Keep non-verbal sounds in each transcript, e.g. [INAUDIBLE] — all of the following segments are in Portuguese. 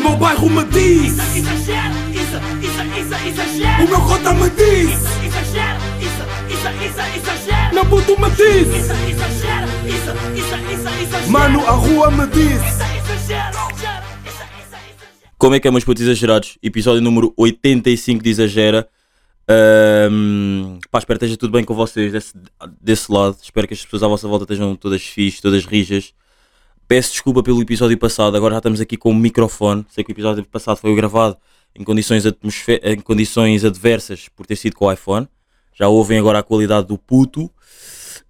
meu bairro me diz Isso, exagero, isso, isso, isso, exagero. O meu cota me diz Isso, exagero, isso, isso, isso, exagero. Meu puto me diz Isso, exagero, isso, isso, isso, exagero. Mano, a rua me diz Isso, exagero. Como é que é, meus putos exagerados? Episódio número 85 de Exagera. Ahm, pá, espero que esteja tudo bem com vocês desse, desse lado. Espero que as pessoas à vossa volta estejam todas fixes, todas rijas. Peço desculpa pelo episódio passado, agora já estamos aqui com o microfone. Sei que o episódio passado foi gravado em condições, em condições adversas por ter sido com o iPhone. Já ouvem agora a qualidade do puto.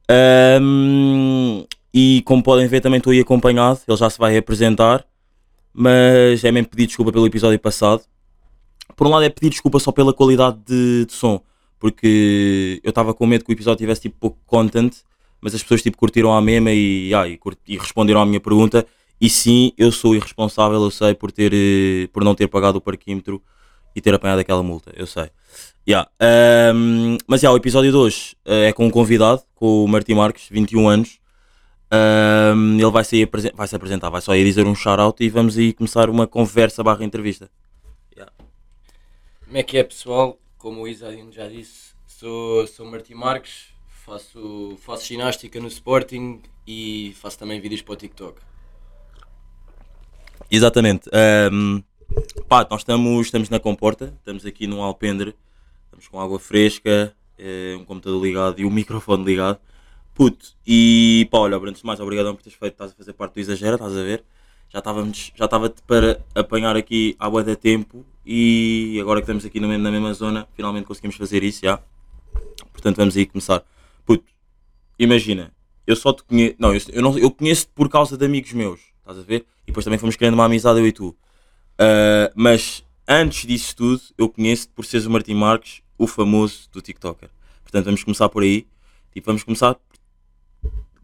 Ahm, e como podem ver, também estou aí acompanhado. Ele já se vai apresentar mas é mesmo pedir desculpa pelo episódio passado. Por um lado é pedir desculpa só pela qualidade de, de som, porque eu estava com medo que o episódio tivesse tipo pouco content, mas as pessoas tipo curtiram a mesma e, ah, e, e responderam à minha pergunta. E sim, eu sou irresponsável, eu sei, por, ter, eh, por não ter pagado o parquímetro e ter apanhado aquela multa, eu sei. Yeah. ahm, mas yeah, o episódio de hoje eh, é com um convidado, com o Martim Marques, 21 anos. Ahm, ele vai, sair, vai se apresentar, vai só ir dizer um shout-out e vamos aí começar uma conversa barra entrevista. Como é que é pessoal? Como o Isadino já disse, sou, sou Martim Marques, faço, faço ginástica no Sporting e faço também vídeos para o TikTok. Exatamente. Ahm, pá, nós estamos, estamos na comporta, estamos aqui num alpendre, estamos com água fresca, eh, um computador ligado e o microfone ligado. Puto, e pá, olha, antes de mais, obrigadão por teres feito, estás a fazer parte do Exagera, estás a ver? Já estávamos, já estava para apanhar aqui à boa da tempo e agora que estamos aqui no na mesma zona, finalmente conseguimos fazer isso, já. Portanto, vamos aí começar. Puto, imagina, eu só te conheço, não, eu, eu, não, eu conheço-te por causa de amigos meus, estás a ver? E depois também fomos criando uma amizade, eu e tu. Ah, mas antes disso tudo, eu conheço-te por seres o Martim Marques, o famoso do TikToker. Portanto, vamos começar por aí. Tipo, vamos começar.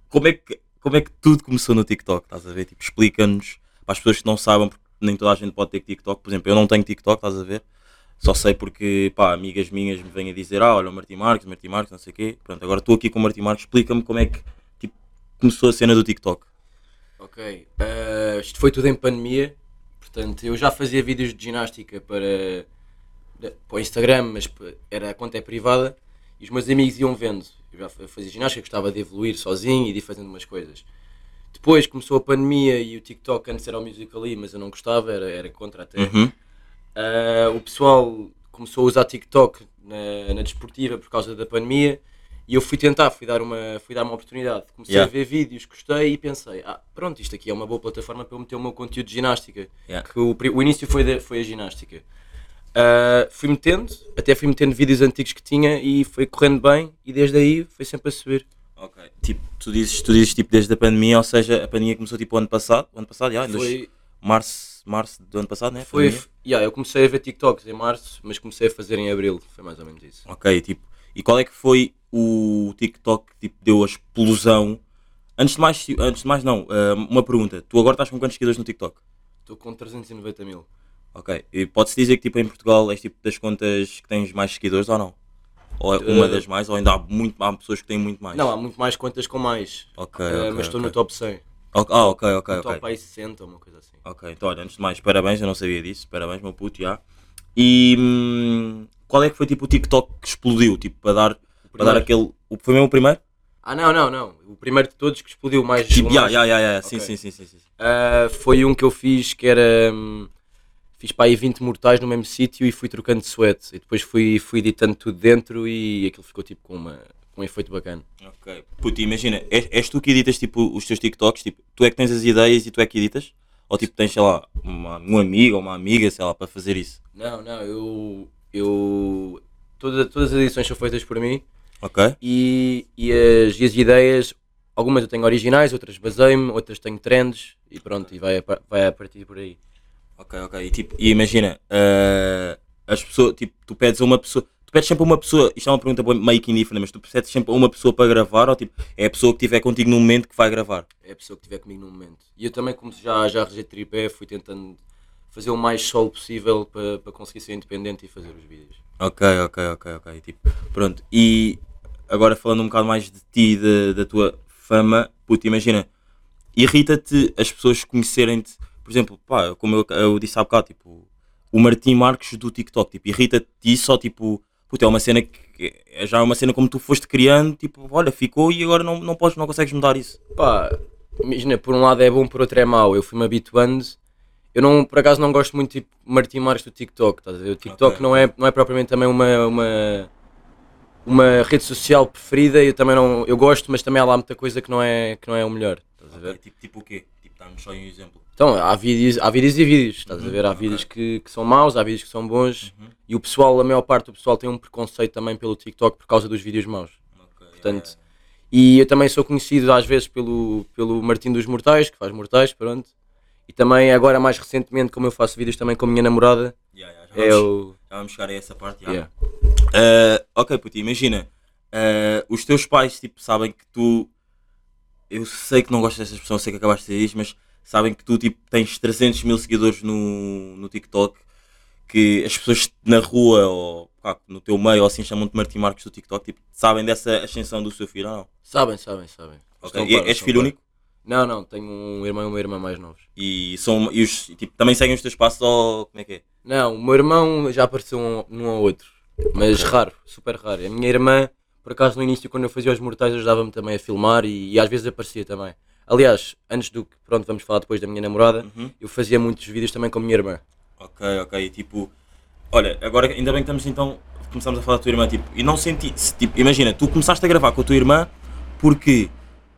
Como é que, como é que tudo começou no TikTok? Estás a ver? Tipo, explica-nos para as pessoas que não sabem, porque nem toda a gente pode ter TikTok. Por exemplo, eu não tenho TikTok, estás a ver? Só sei porque, pá, amigas minhas me vêm a dizer, ah, olha o Martim Marques, Martim Marques, não sei o quê. Pronto, agora estou aqui com o Martim Marques, explica-me como é que tipo, começou a cena do TikTok. Ok, eh, isto foi tudo em pandemia, portanto eu já fazia vídeos de ginástica para, para o Instagram, mas era, a conta é privada e os meus amigos iam vendo. Eu já fa- fazia ginástica, gostava de evoluir sozinho e de ir fazendo umas coisas. Depois começou a pandemia e o TikTok antes era o Musical.ly, mas eu não gostava, era, era contra até. Uhum. Uh, o pessoal começou a usar TikTok na, na desportiva por causa da pandemia e eu fui tentar, fui dar uma, fui dar uma oportunidade. Comecei Yeah. a ver vídeos, gostei e pensei, ah, pronto, isto aqui é uma boa plataforma para eu meter o meu conteúdo de ginástica. Yeah. Que o, o início foi, da- foi a ginástica. Uh, fui metendo, até fui metendo vídeos antigos que tinha e foi correndo bem e desde aí foi sempre a subir. Ok. Tipo, tu dizes, tu dizes tipo desde a pandemia, ou seja, a pandemia começou tipo ano passado, o ano passado, já, Foi, março, março do ano passado, né? foi, Pandemia? yeah, eu comecei a ver TikToks em março, mas comecei a fazer em abril, foi mais ou menos isso. Ok, tipo, e qual é que foi o TikTok que tipo, deu a explosão? Antes de mais, antes de mais não, ah, uma pergunta. Tu agora estás com quantos seguidores no TikTok? Estou com 390 mil. Ok. E pode-se dizer que tipo em Portugal és tipo das contas que tens mais seguidores ou não? Ou é uma Eh, das mais, ou ainda há, muito, há pessoas que têm muito mais? Não, há muito mais contas com mais. Ok, Uh, ok, mas estou ok. no top 100. Ok, Ah, ok, ok, no ok. top aí 60 ou uma coisa assim. Ok, então olha, antes de mais, parabéns, eu não sabia disso, parabéns, meu puto, já. E hum, qual é que foi tipo o TikTok que explodiu, tipo, para dar, para dar aquele. O, foi mesmo o primeiro? Ah, não, não, não. O primeiro de todos que explodiu mais. Tipo, o já, já, já, sim, sim, sim, sim, sim. Uh, foi um que eu fiz que era. hum, fiz para aí 20 mortais no mesmo sítio e fui trocando de sweat. E depois fui, fui editando tudo dentro e aquilo ficou tipo com, uma, um efeito bacana. Ok. Puto, imagina, és, és tu que editas tipo os teus TikToks, tipo, tu é que tens as ideias e tu é que editas? Ou tipo tens, sei lá, uma, um amigo ou uma amiga, sei lá, para fazer isso? Não, não, eu. eu toda, todas as edições são feitas por mim Ok? e, e, as, as ideias, algumas eu tenho originais, outras basei-me, outras tenho trends e pronto, e vai a, vai a partir por aí. Ok, ok. E, tipo, e imagina, eh, as pessoas, tipo, tu pedes a uma pessoa, tu pedes sempre a uma pessoa, isto é uma pergunta meio que indiferente, mas tu pedes sempre a uma pessoa para gravar ou tipo, é a pessoa que estiver contigo no momento que vai gravar? é a pessoa que estiver comigo no momento. E eu também, como já, já arranjei tripé, fui tentando fazer o mais solo possível para, para conseguir ser independente e fazer os vídeos. Ok, ok, ok, ok. Tipo, pronto. E agora falando um bocado mais de ti, e da da tua fama, puto, imagina, irrita-te as pessoas conhecerem-te por exemplo, pá, como eu, eu disse há bocado, tipo, o Martim Marques do TikTok, tipo, irrita-te isso só, tipo, puta, é uma cena que é já uma cena como tu foste criando, tipo, olha, ficou e agora não, não podes, não consegues mudar isso. Pá, imagina, por um lado é bom, por outro é mau. Eu fui-me habituando. Eu não, por acaso não gosto muito tipo Martim Marques do TikTok, estás a ver? O TikTok Ok. não, é, não é propriamente também uma, uma, uma rede social preferida. Eu também não, eu gosto, mas também há lá muita coisa que não é, que não é o melhor, estás a ver? Ok, Tipo, tipo o quê? Tipo, dá-nos só um exemplo. Então, há vídeos, há vídeos e vídeos, estás a ver? Há vídeos que, que são maus, há vídeos que são bons. E o pessoal, a maior parte do pessoal tem um preconceito também pelo TikTok por causa dos vídeos maus. Ok, Portanto, e eu também sou conhecido às vezes pelo, pelo Martim dos Mortais, que faz mortais, pronto. E também agora mais recentemente, como eu faço vídeos também com a minha namorada, yeah, yeah, yeah. é Já, vamos, o. já vamos chegar a essa parte. já. Yeah. Ah, ok, puto, imagina, ah, os teus pais, tipo, sabem que tu, eu sei que não gostas dessa expressão, sei que acabaste de dizer isto, mas sabem que tu, tipo, tens 300 mil seguidores no, no TikTok, que as pessoas na rua ou pá, no teu meio ou assim chamam-te Martim Marques do TikTok, tipo, sabem dessa ascensão do seu filho ou não? Sabem, sabem, sabem. Ok, Estão e és filho único? Não, não, tenho um irmão e uma irmã mais novos. E, são, e os, tipo, também seguem os teus passos ou como é que é? Não, o meu irmão já apareceu um, num ou outro, mas raro, super raro. A minha irmã, por acaso no início, quando eu fazia os mortais, ajudava-me também a filmar e, e às vezes aparecia também. Aliás, antes do que, pronto, vamos falar depois da minha namorada, Uhum. eu fazia muitos vídeos também com a minha irmã. Ok, ok, e tipo, olha, agora ainda bem que estamos então, começamos a falar da tua irmã, tipo, e não senti, se, tipo, imagina, tu começaste a gravar com a tua irmã porque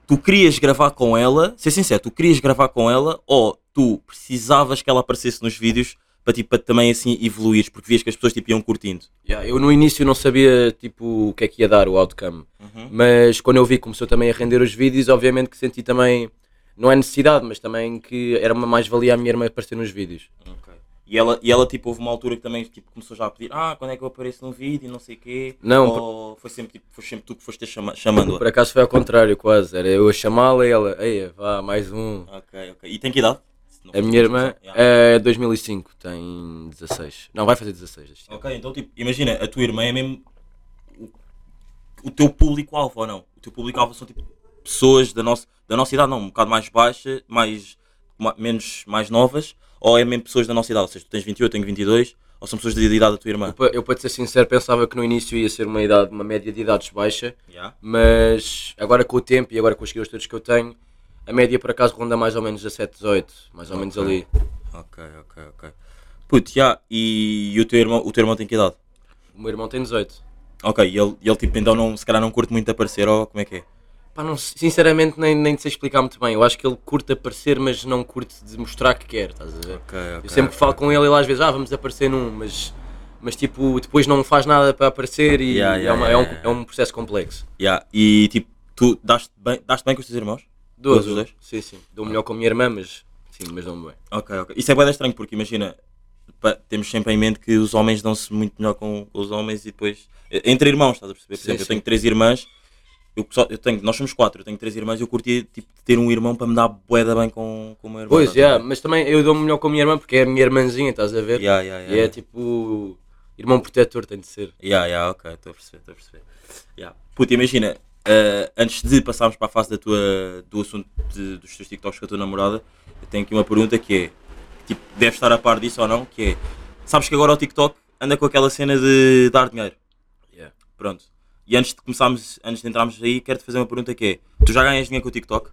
tu querias gravar com ela, ser sincero, tu querias gravar com ela ou tu precisavas que ela aparecesse nos vídeos para, tipo, para também assim evoluires, porque vias que as pessoas tipo, iam curtindo. Yeah, eu no início não sabia tipo o que é que ia dar o outcome, Uhum. mas quando eu vi que começou também a render os vídeos, obviamente que senti também, não é necessidade, mas também que era uma mais-valia a minha irmã aparecer nos vídeos. Ok. E ela, e ela, tipo, houve uma altura que também tipo, começou já a pedir, ah, quando é que eu apareço num vídeo, não sei o quê. Não, ou foi sempre, tipo, foi sempre tu que foste chama chamando-a. Por acaso foi ao contrário, quase. Era eu a chamá-la e ela, ei, vá, mais um. Ok, ok. E tem que idade? A minha irmã é 2005, tem 16. Não, vai fazer 16 este. Ok, então tipo, imagina, a tua irmã é mesmo o, o teu público-alvo ou não? O teu público-alvo são tipo pessoas da nossa, da nossa idade, não, um bocado mais baixa, mais, ma- menos, mais novas, ou é mesmo pessoas da nossa idade? Ou seja, tu tens 28, eu tenho 22, ou são pessoas da idade da tua irmã? Eu, pa- eu, para te ser sincero, pensava que no início ia ser uma, idade, uma média de idades baixa, Yeah. mas agora com o tempo e agora com os seguidores todos que eu tenho, a média por acaso ronda mais ou menos 17, 18, mais ou menos Ok. ali. Ok, ok, ok. Puto, yeah, e, e o, teu irmão, o teu irmão tem que idade? O meu irmão tem 18. Ok, e ele, ele tipo, então não, se calhar não curte muito aparecer, ou como é que é? Pá, não, sinceramente nem, nem sei explicar muito bem. Eu acho que ele curte aparecer, mas não curte de mostrar que quer, estás a ver? Ok, ok. Eu sempre que falo com ele, ele às vezes, ah, vamos aparecer num, mas, mas tipo, depois não faz nada para aparecer e Yeah, é, yeah, uma- yeah, é um, é um processo complexo. Yeah, e tipo, tu daste bem, daste bem com os teus irmãos? Dou, os dou. dois? Sim, sim. Dou melhor com a minha irmã, mas sim, mas dou-me bem. Ok, ok. Isso é bem estranho porque imagina, pa- temos sempre em mente que os homens dão-se muito melhor com, os homens e depois. Entre irmãos, estás a perceber? Por Sim, exemplo, eu sim. tenho três irmãs, eu, só, eu tenho, nós somos quatro, eu tenho três irmãs e eu curtia tipo, de ter um irmão para me dar boeda bem com, com o meu irmão. Pois, estás a yeah, mas também eu dou-me melhor com a minha irmã porque é a minha irmãzinha, estás a ver? Yeah, yeah, E yeah. é tipo, irmão protetor tem de ser. Yeah, yeah, ok, estou a perceber, estou a perceber. Yeah. Puta, imagina, eh, antes de passarmos para a fase da tua, do assunto de- dos teus TikToks com a tua namorada, eu tenho aqui uma pergunta que é, tipo, deves estar a par disso ou não, que é, sabes que agora o TikTok anda com aquela cena de dar dinheiro, Yeah. pronto. E antes de começarmos, antes de entrarmos aí, quero-te fazer uma pergunta que é, tu já ganhas dinheiro com o TikTok?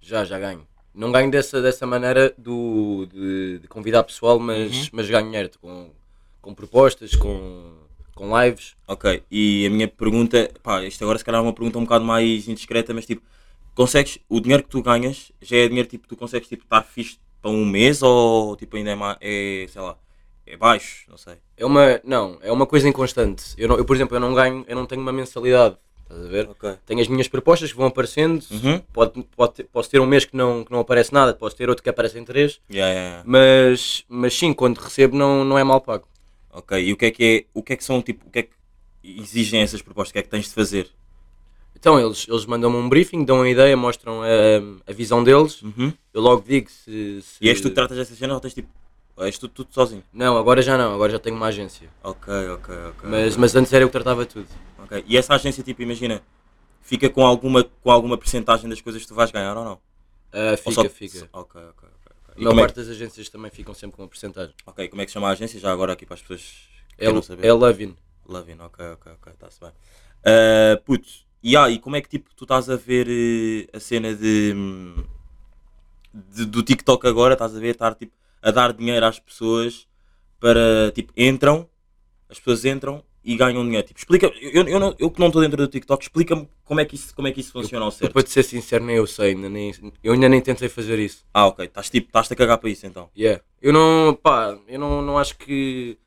Já, já ganho. Não ganho dessa, dessa maneira do, de, de convidar pessoal, mas, Uhum. mas ganho dinheiro com, com propostas, com, com lives. Ok, e a minha pergunta, pá, isto agora se calhar é uma pergunta um bocado mais indiscreta, mas tipo, consegues, o dinheiro que tu ganhas, já é dinheiro tipo, tu consegues tipo estar fixe para um mês ou tipo ainda é, é sei lá, é baixo, não sei. É uma, não, é uma coisa inconstante. Eu, não, eu, por exemplo, eu não ganho, eu não tenho uma mensalidade. Estás a ver? Ok. Tenho as minhas propostas que vão aparecendo. Uhum. Pode, pode, ter- posso ter um mês que não, que não aparece nada, posso ter outro que aparece em três. Yeah, yeah, yeah. Mas, mas sim, quando recebo não, não é mal pago. Ok, e o que é que é, o que é que são tipo, o que é que exigem essas propostas, o que é que tens de fazer? Então eles, eles mandam-me um briefing, dão a ideia, mostram a, a visão deles. Uhum. Eu logo digo se. se- E és tu que tratas dessas cenas ou tens tipo, ou és tu tudo sozinho? Não, agora já não, agora já tenho uma agência. Ok, ok, ok. Mas, ok. mas antes era eu que tratava tudo. Ok. E essa agência, tipo, imagina, fica com alguma, com alguma percentagem das coisas que tu vais ganhar ou não? Ou fica, só- fica. Ok, ok, A maior como é parte das agências também ficam sempre com uma porcentagem. Ok, como é que se chama a agência? Já agora aqui para as pessoas que É, queiram o- saber. é Lovin. Lavin, ok, ok, ok, está-se bem. Uh, puto, e, ah, e como é que tipo, tu estás a ver eh, a cena de, de- do TikTok agora? Estás a ver estar tipo, a dar dinheiro às pessoas para tipo, entram, as pessoas entram e ganham dinheiro. Tipo, explica, eu, eu, não- eu que não estou dentro do TikTok, explica-me como é que isso, como é que isso funciona ao Eu, certo. para te ser sincero, nem eu sei, ainda nem, eu ainda nem tentei fazer isso. Ah, ok, estás tipo, estás-te a cagar para isso então. Yeah. Eu não, pá, eu não, não acho que,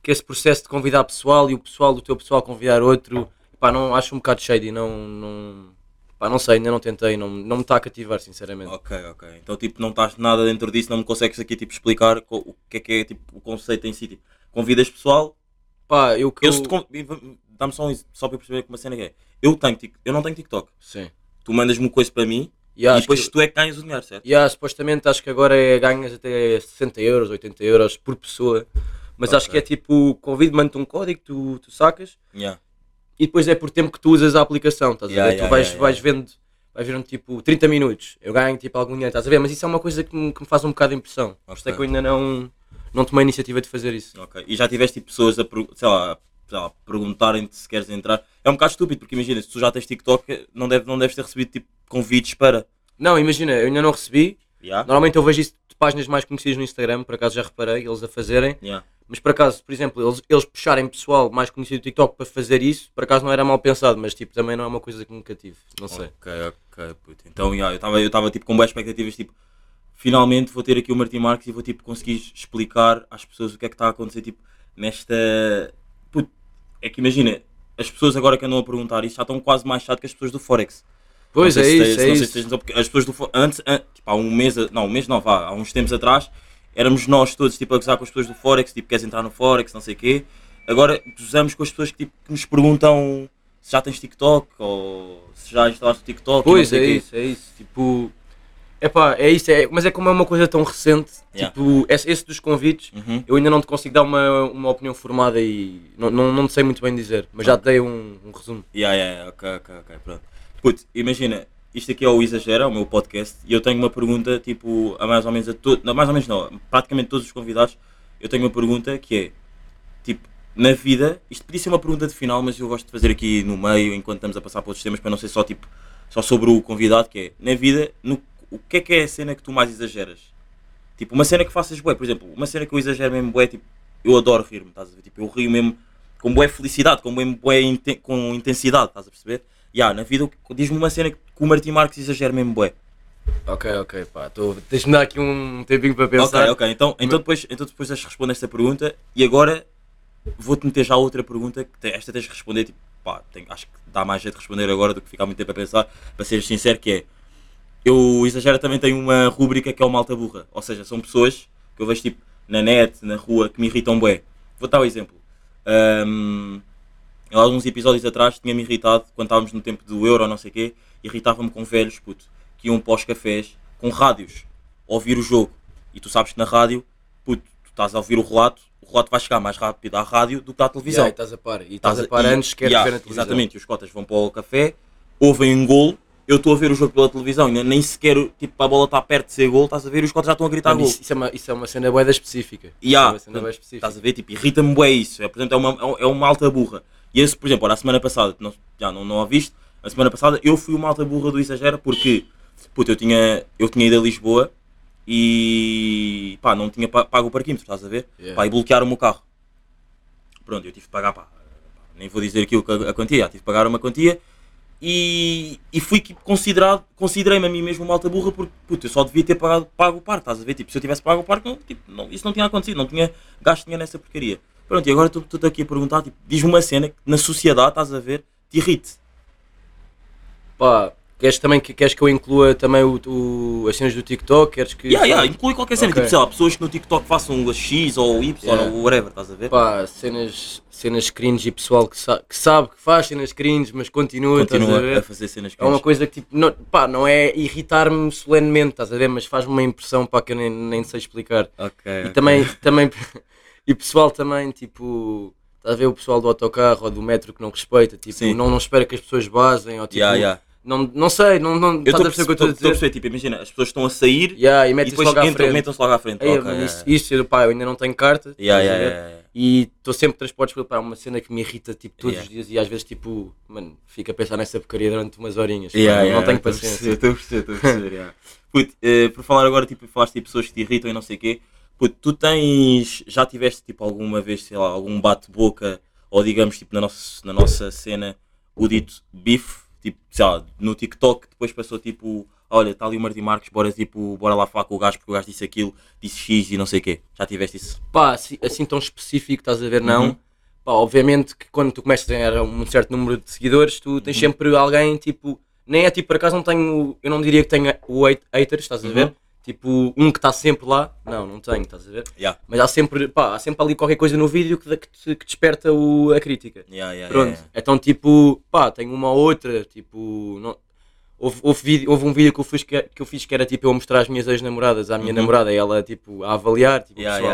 que esse processo de convidar pessoal e o pessoal do teu pessoal convidar outro, pá, não acho um bocado shady, não, não, pá, não sei, ainda não tentei, não, não me está a cativar, sinceramente. Ok, ok. Então, tipo, não estás nada dentro disso, não me consegues aqui, tipo, explicar o que é que é, tipo, o conceito em si. Tipo, convidas pessoal, Pá, eu que eu, dá-me só um, só para eu perceber como a cena é. Eu, tenho, eu não tenho TikTok. Sim. Tu mandas-me uma coisa para mim E acho e depois que- tu é que ganhas o dinheiro, certo? Yeah, supostamente acho que agora é, ganhas até 60 euros, 80 euros por pessoa. Mas acho Ok. que é tipo, convido, mando um código, tu, tu sacas Yeah. e depois é por tempo que tu usas a aplicação, estás Yeah, a ver? yeah, tu vais, yeah, vais yeah. vendo, vais vendo tipo 30 minutos, eu ganho tipo algum dinheiro, estás a ver? Mas isso é uma coisa que me, que me faz um bocado de impressão. Isso é que eu ainda não, não tomei a iniciativa de fazer isso. Ok. E já tiveste, tipo, pessoas a, sei lá, perguntarem-te se queres entrar. É um bocado estúpido, porque imagina, se tu já tens TikTok, não, deve, não deves ter recebido, tipo, convites para... Não, imagina, eu ainda não recebi. Yeah? Normalmente eu vejo isso de páginas mais conhecidas no Instagram, por acaso já reparei, eles a fazerem. Yeah. Mas por acaso, por exemplo, eles, eles puxarem pessoal mais conhecido do TikTok para fazer isso, por acaso não era mal pensado, mas tipo, também não é uma coisa que nunca tive, não sei. Ok, ok, puto. Então, yeah, eu estava eu tava, tipo com boas expectativas, tipo, finalmente vou ter aqui o Martim Marques e vou tipo conseguir explicar às pessoas o que é que está a acontecer, tipo, nesta. Puto, é que imagina, as pessoas agora que andam a perguntar isso já estão quase mais chato que as pessoas do Forex. Pois é se isso, é isso. se as pessoas do antes, an- tipo, há um mês, não, um mês não, vá, há uns tempos atrás, éramos nós todos tipo a gozar com as pessoas do Forex, tipo, queres entrar no Forex, não sei o quê. Agora gozamos com as pessoas que, tipo, que nos perguntam se já tens TikTok ou se já instalaste o TikTok. Pois é quê. isso, é isso. Tipo, epá, é isso, é, mas é como é uma coisa tão recente, Yeah. tipo, esse, esse dos convites, Uhum. eu ainda não te consigo dar uma, uma opinião formada e não, não, não sei muito bem dizer, mas já te dei um, um resumo. Yeah, yeah, ok, ok, ok, pronto. Puto, imagina, isto aqui é o Exagera, o meu podcast, e eu tenho uma pergunta, tipo, a mais ou menos a todos, mais ou menos não, praticamente todos os convidados, eu tenho uma pergunta que é, tipo, na vida, isto podia ser uma pergunta de final, mas eu gosto de fazer aqui no meio, enquanto estamos a passar para outros temas, para não ser só, tipo, só sobre o convidado, que é, na vida, no, o que é que é a cena que tu mais exageras? Tipo, uma cena que faças bué, por exemplo, uma cena que eu exagero mesmo bué, tipo, eu adoro rir-me, estás a ver? Tipo, eu rio mesmo com bué felicidade, com bué, inten- com intensidade, estás a perceber? Ya, na vida, diz-me uma cena que, que o Martim Marques exagera mesmo bué. Ok, ok, pá, tô, deixa-me dar aqui um tempinho para pensar. Ok, ok, então, então, depois, então depois deixas responder esta pergunta e agora vou-te meter já outra pergunta, que te- esta tens de responder, tipo, pá, tenho- acho que dá mais jeito de responder agora do que ficar muito tempo a pensar, para ser sincero, que é, eu exagero também tenho uma rúbrica que é o malta burra, ou seja, são pessoas que eu vejo tipo na net, na rua, que me irritam bué. Vou dar um exemplo. Há alguns episódios atrás tinha-me irritado, quando estávamos no tempo do Euro, não sei o quê, irritava-me com velhos, puto, que iam para os cafés com rádios, a ouvir o jogo. E tu sabes que na rádio, puto, tu estás a ouvir o relato, o relato vai chegar mais rápido à rádio do que à televisão. Yeah, e estás a par, e estás Estás a par antes, queres yeah, ver na televisão. Exatamente, e os cotas vão para o café, ouvem um golo, eu estou a ver o jogo pela televisão, ainda nem sequer, tipo, a bola está perto de ser golo, estás a ver e os cotas já estão a gritar Mano, golo. isso, isso é uma, isso é uma cena boeda específica. E há, Isso é uma cena específica. estás a ver, tipo, irrita-me bué isso, é, portanto é uma, é uma alta burra. E esse, por exemplo, a semana passada, não, já não, não a viste, a semana passada eu fui uma alta burra do Exagera porque, puto, eu tinha, eu tinha ido a Lisboa e, pá, não tinha pa- pago o parquímetro, estás a ver? Yeah. Pá, e bloquearam o meu carro. Pronto, eu tive que pagar, pá, nem vou dizer aqui a, quantia, tive que pagar uma quantia e, e fui considerado, considerei-me a mim mesmo uma alta burra porque puto, eu só devia ter pagado, pago o parque, estás a ver? Tipo, se eu tivesse pago o parque, não, tipo, não- isso não tinha acontecido, não tinha gasto dinheiro nessa porcaria. Pronto, e agora estou aqui a perguntar, tipo, diz-me uma cena que na sociedade, estás a ver, te irrite. Pá, queres também que, queres que eu inclua também o, o- as cenas do TikTok? Queres que. Yeah, yeah, inclui qualquer cena, Ok. tipo, sei lá, pessoas que no TikTok façam o X ou Y Yeah. ou whatever, estás a ver? Pá, cenas, cenas cringe e pessoal que, sa que sabe que faz cenas cringe, mas continua, estás a Continua ver? a fazer cenas que É uma coisa que tipo, não, pá, não é irritar-me solenemente, estás a ver? Mas faz-me uma impressão pá, que eu nem, nem sei explicar. Ok, E ok. também, também, [LAUGHS] e pessoal também, tipo, estás a ver o pessoal do autocarro ou do metro que não respeita, tipo, Sim. não, não espera que as pessoas basem, ou tipo, Yeah, yeah. Não, não sei, não, não Eu estás estou a perceber o que eu estou a dizer? perceber, tipo, imagina, as pessoas estão a sair Yeah, e e metem-se depois logo à entram, frente. metam-se logo à frente. Ei, Ok, mano, yeah, isso, yeah. isso, eu, pá, eu ainda não tenho carta. Yeah, a yeah, yeah. E estou sempre transportes pelo pá, uma cena que me irrita tipo, todos os dias e às vezes tipo, mano, fico a pensar nessa porcaria durante umas horinhas. não, tenho estou a paciência. Estou a perceber, estou a perceber. yeah. Puto, eh, por falar agora, tipo, falaste de pessoas que te irritam e não sei o quê. Puto, tu tens. Já tiveste tipo alguma vez, sei lá, algum bate-boca ou digamos, tipo, na nossa, na nossa cena, o dito bife, tipo, sei lá, no TikTok, depois passou tipo. Olha, está ali o Martim Marques, bora, tipo, bora lá falar com o gajo porque o gajo disse aquilo, disse X e não sei o quê. Já tiveste isso? Pá, assim, assim tão específico, estás a ver, não. Uhum. Pá, obviamente que quando tu começas a ganhar um certo número de seguidores, tu Uhum. tens sempre alguém, tipo, nem é tipo, por acaso não tenho, eu não diria que tenho o hate- haters, estás a ver? Uhum. Tipo, um que está sempre lá, não, não tenho, estás a ver? Yeah. Mas há sempre, pá, há sempre ali qualquer coisa no vídeo que, que, te- que desperta o, a crítica. Yeah, yeah, Pronto, então tipo, pá, tenho uma ou outra, tipo, não, houve, houve, vídeo- houve um vídeo que eu, fiz que, que eu fiz que era tipo eu mostrar as minhas ex-namoradas à minha Uhum. namorada e ela tipo a avaliar, tipo, pessoal.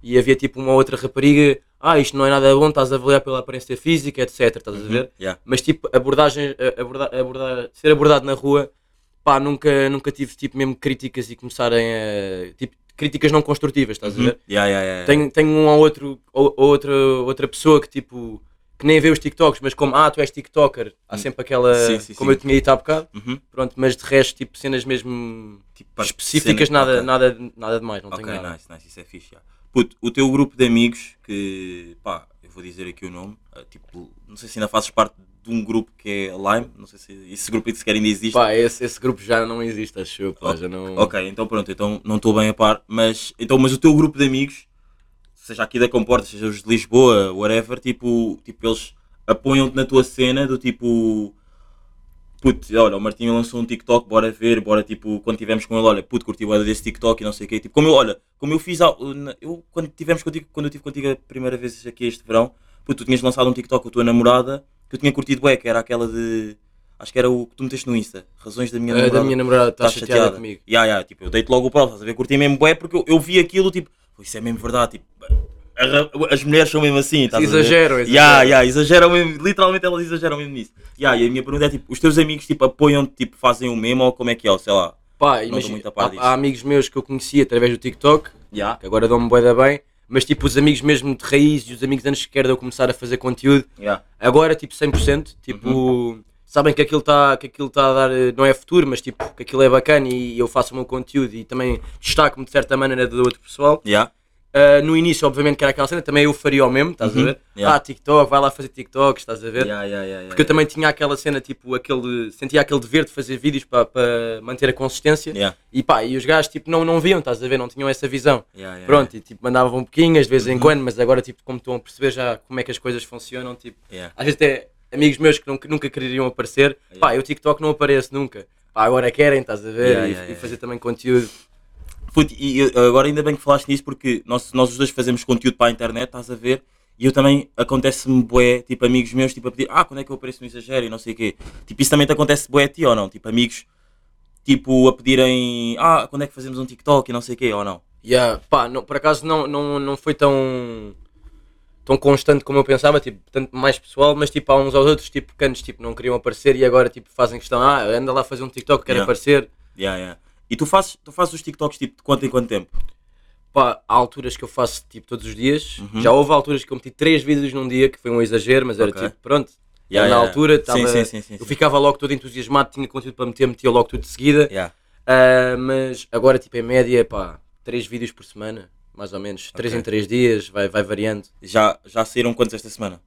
e havia tipo uma outra rapariga, ah, isto não é nada bom, estás a avaliar pela aparência física, etc, estás a ver? Mas tipo, abordagem, aborda, aborda, ser abordado na rua, pá, nunca, nunca tive tipo mesmo críticas e começarem a, tipo, críticas não construtivas, estás a Uhum. ver? Yeah, yeah, yeah. Tenho, tenho um ou outro, ou, ou outra, outra pessoa que tipo, que nem vê os TikToks, mas como, ah, tu és TikToker, há sempre aquela, Sim, sim, como sim. eu tinha dito há bocado, Uhum. pronto, mas de resto, tipo, cenas mesmo Tipo, específicas, cena- nada, ok. nada, nada demais, não Ok, tenho nada. nice, nice, isso é fixe. já. Puto, o teu grupo de amigos, que pá, eu vou dizer aqui o nome, eh, tipo, não sei se ainda fazes parte de um grupo que é Lime, não sei se esse grupo sequer ainda existe. Pá, esse, esse grupo já não existe, acho eu, pá, Oh, já não... Ok, então pronto, então não estou bem a par, mas, então, mas o teu grupo de amigos, seja aqui da Comporta, seja os de Lisboa, whatever, tipo, tipo eles apoiam-te na tua cena do tipo. Puto, olha, o Martinho lançou um TikTok, bora ver, bora tipo, quando tivemos com ele, olha, puto, curti o desse TikTok e não sei o quê. Tipo, como eu, olha, como eu fiz, eu quando tivemos contigo, quando eu estive contigo a primeira vez aqui este verão, puto, tu tinhas lançado um TikTok com a tua namorada, que eu tinha curtido bué, que era aquela de, acho que era o que tu meteste no Insta, razões da minha Ah, namorada. da minha namorada está Tá chateada, comigo. Ya, ya, tipo, eu dei-te logo o prova, estás a ver? Curti mesmo bué porque eu, eu vi aquilo, tipo, "Pô, isso é mesmo verdade, tipo, as mulheres são mesmo assim, estás a ver? Exageram, exageram. ya, exageram mesmo, literalmente elas exageram mesmo nisso. Ya, e a minha pergunta é, tipo, os teus amigos, tipo, apoiam-te, tipo, fazem o mesmo ou como é que é, ou sei lá. Pá, imagina, há, há amigos meus que eu conheci através do TikTok, Ya, que agora dão-me bué da bem, mas tipo os amigos mesmo de raiz e os amigos antes sequer de eu começar a fazer conteúdo, ya, agora tipo 100%, tipo, Uhum. sabem que aquilo está que tá a dar, eh, não é futuro, mas tipo, que aquilo é bacana e eu faço o meu conteúdo e também destaco-me de certa maneira do outro pessoal. ya, Ah, no início, obviamente, que era aquela cena, também eu faria o mesmo, estás Uhum, a ver? yeah. Ah, TikTok, vai lá fazer TikTok, estás a ver? ya, ya, Porque eu também tinha aquela cena, tipo, aquele, sentia aquele dever de fazer vídeos para manter a consistência. E pá, e os gajos tipo não, não viam, estás a ver, não tinham essa visão. Pronto, e tipo mandavam um pouquinho, às vezes Uhum. em quando, mas agora tipo como estão a perceber já como é que as coisas funcionam, tipo, às vezes até amigos meus que nunca, nunca quereriam aparecer, pá, eu TikTok não apareço nunca. Pá, agora querem, estás a ver, Yeah, e, yeah, e yeah, fazer também conteúdo. Puto, e agora ainda bem que falaste nisso porque nós, nós os dois fazemos conteúdo para a internet, estás a ver? E eu também, acontece-me bué, tipo amigos meus, tipo a pedir, ah, quando é que eu apareço no exagero e não sei o quê. Tipo, isso também te acontece bué a ti ou não? Tipo, amigos, tipo, a pedirem, ah, quando é que fazemos um TikTok e não sei o quê, ou não? Yeah, pá, não, por acaso não, não, não foi tão tão constante como eu pensava, tipo, tanto mais pessoal, mas tipo há uns aos outros, tipo, que antes tipo, não queriam aparecer e agora tipo fazem questão, ah, anda lá fazer um TikTok, quero Yeah. aparecer. Yeah, yeah. E tu fazes, tu fazes os TikToks tipo de quanto em quanto tempo? Pá, há alturas que eu faço tipo todos os dias. Uhum. Já houve alturas que eu meti três vídeos num dia, que foi um exagero, mas era Ok. tipo, pronto. Yeah, na yeah. altura, Sim, tava, sim, sim, sim, eu ficava logo todo entusiasmado, tinha conteúdo para meter, metia logo tudo de seguida. Ah, mas agora, tipo, em média, pá, três vídeos por semana, mais ou menos. Três Ok. em três dias, vai, vai variando. Já, já saíram quantos esta semana?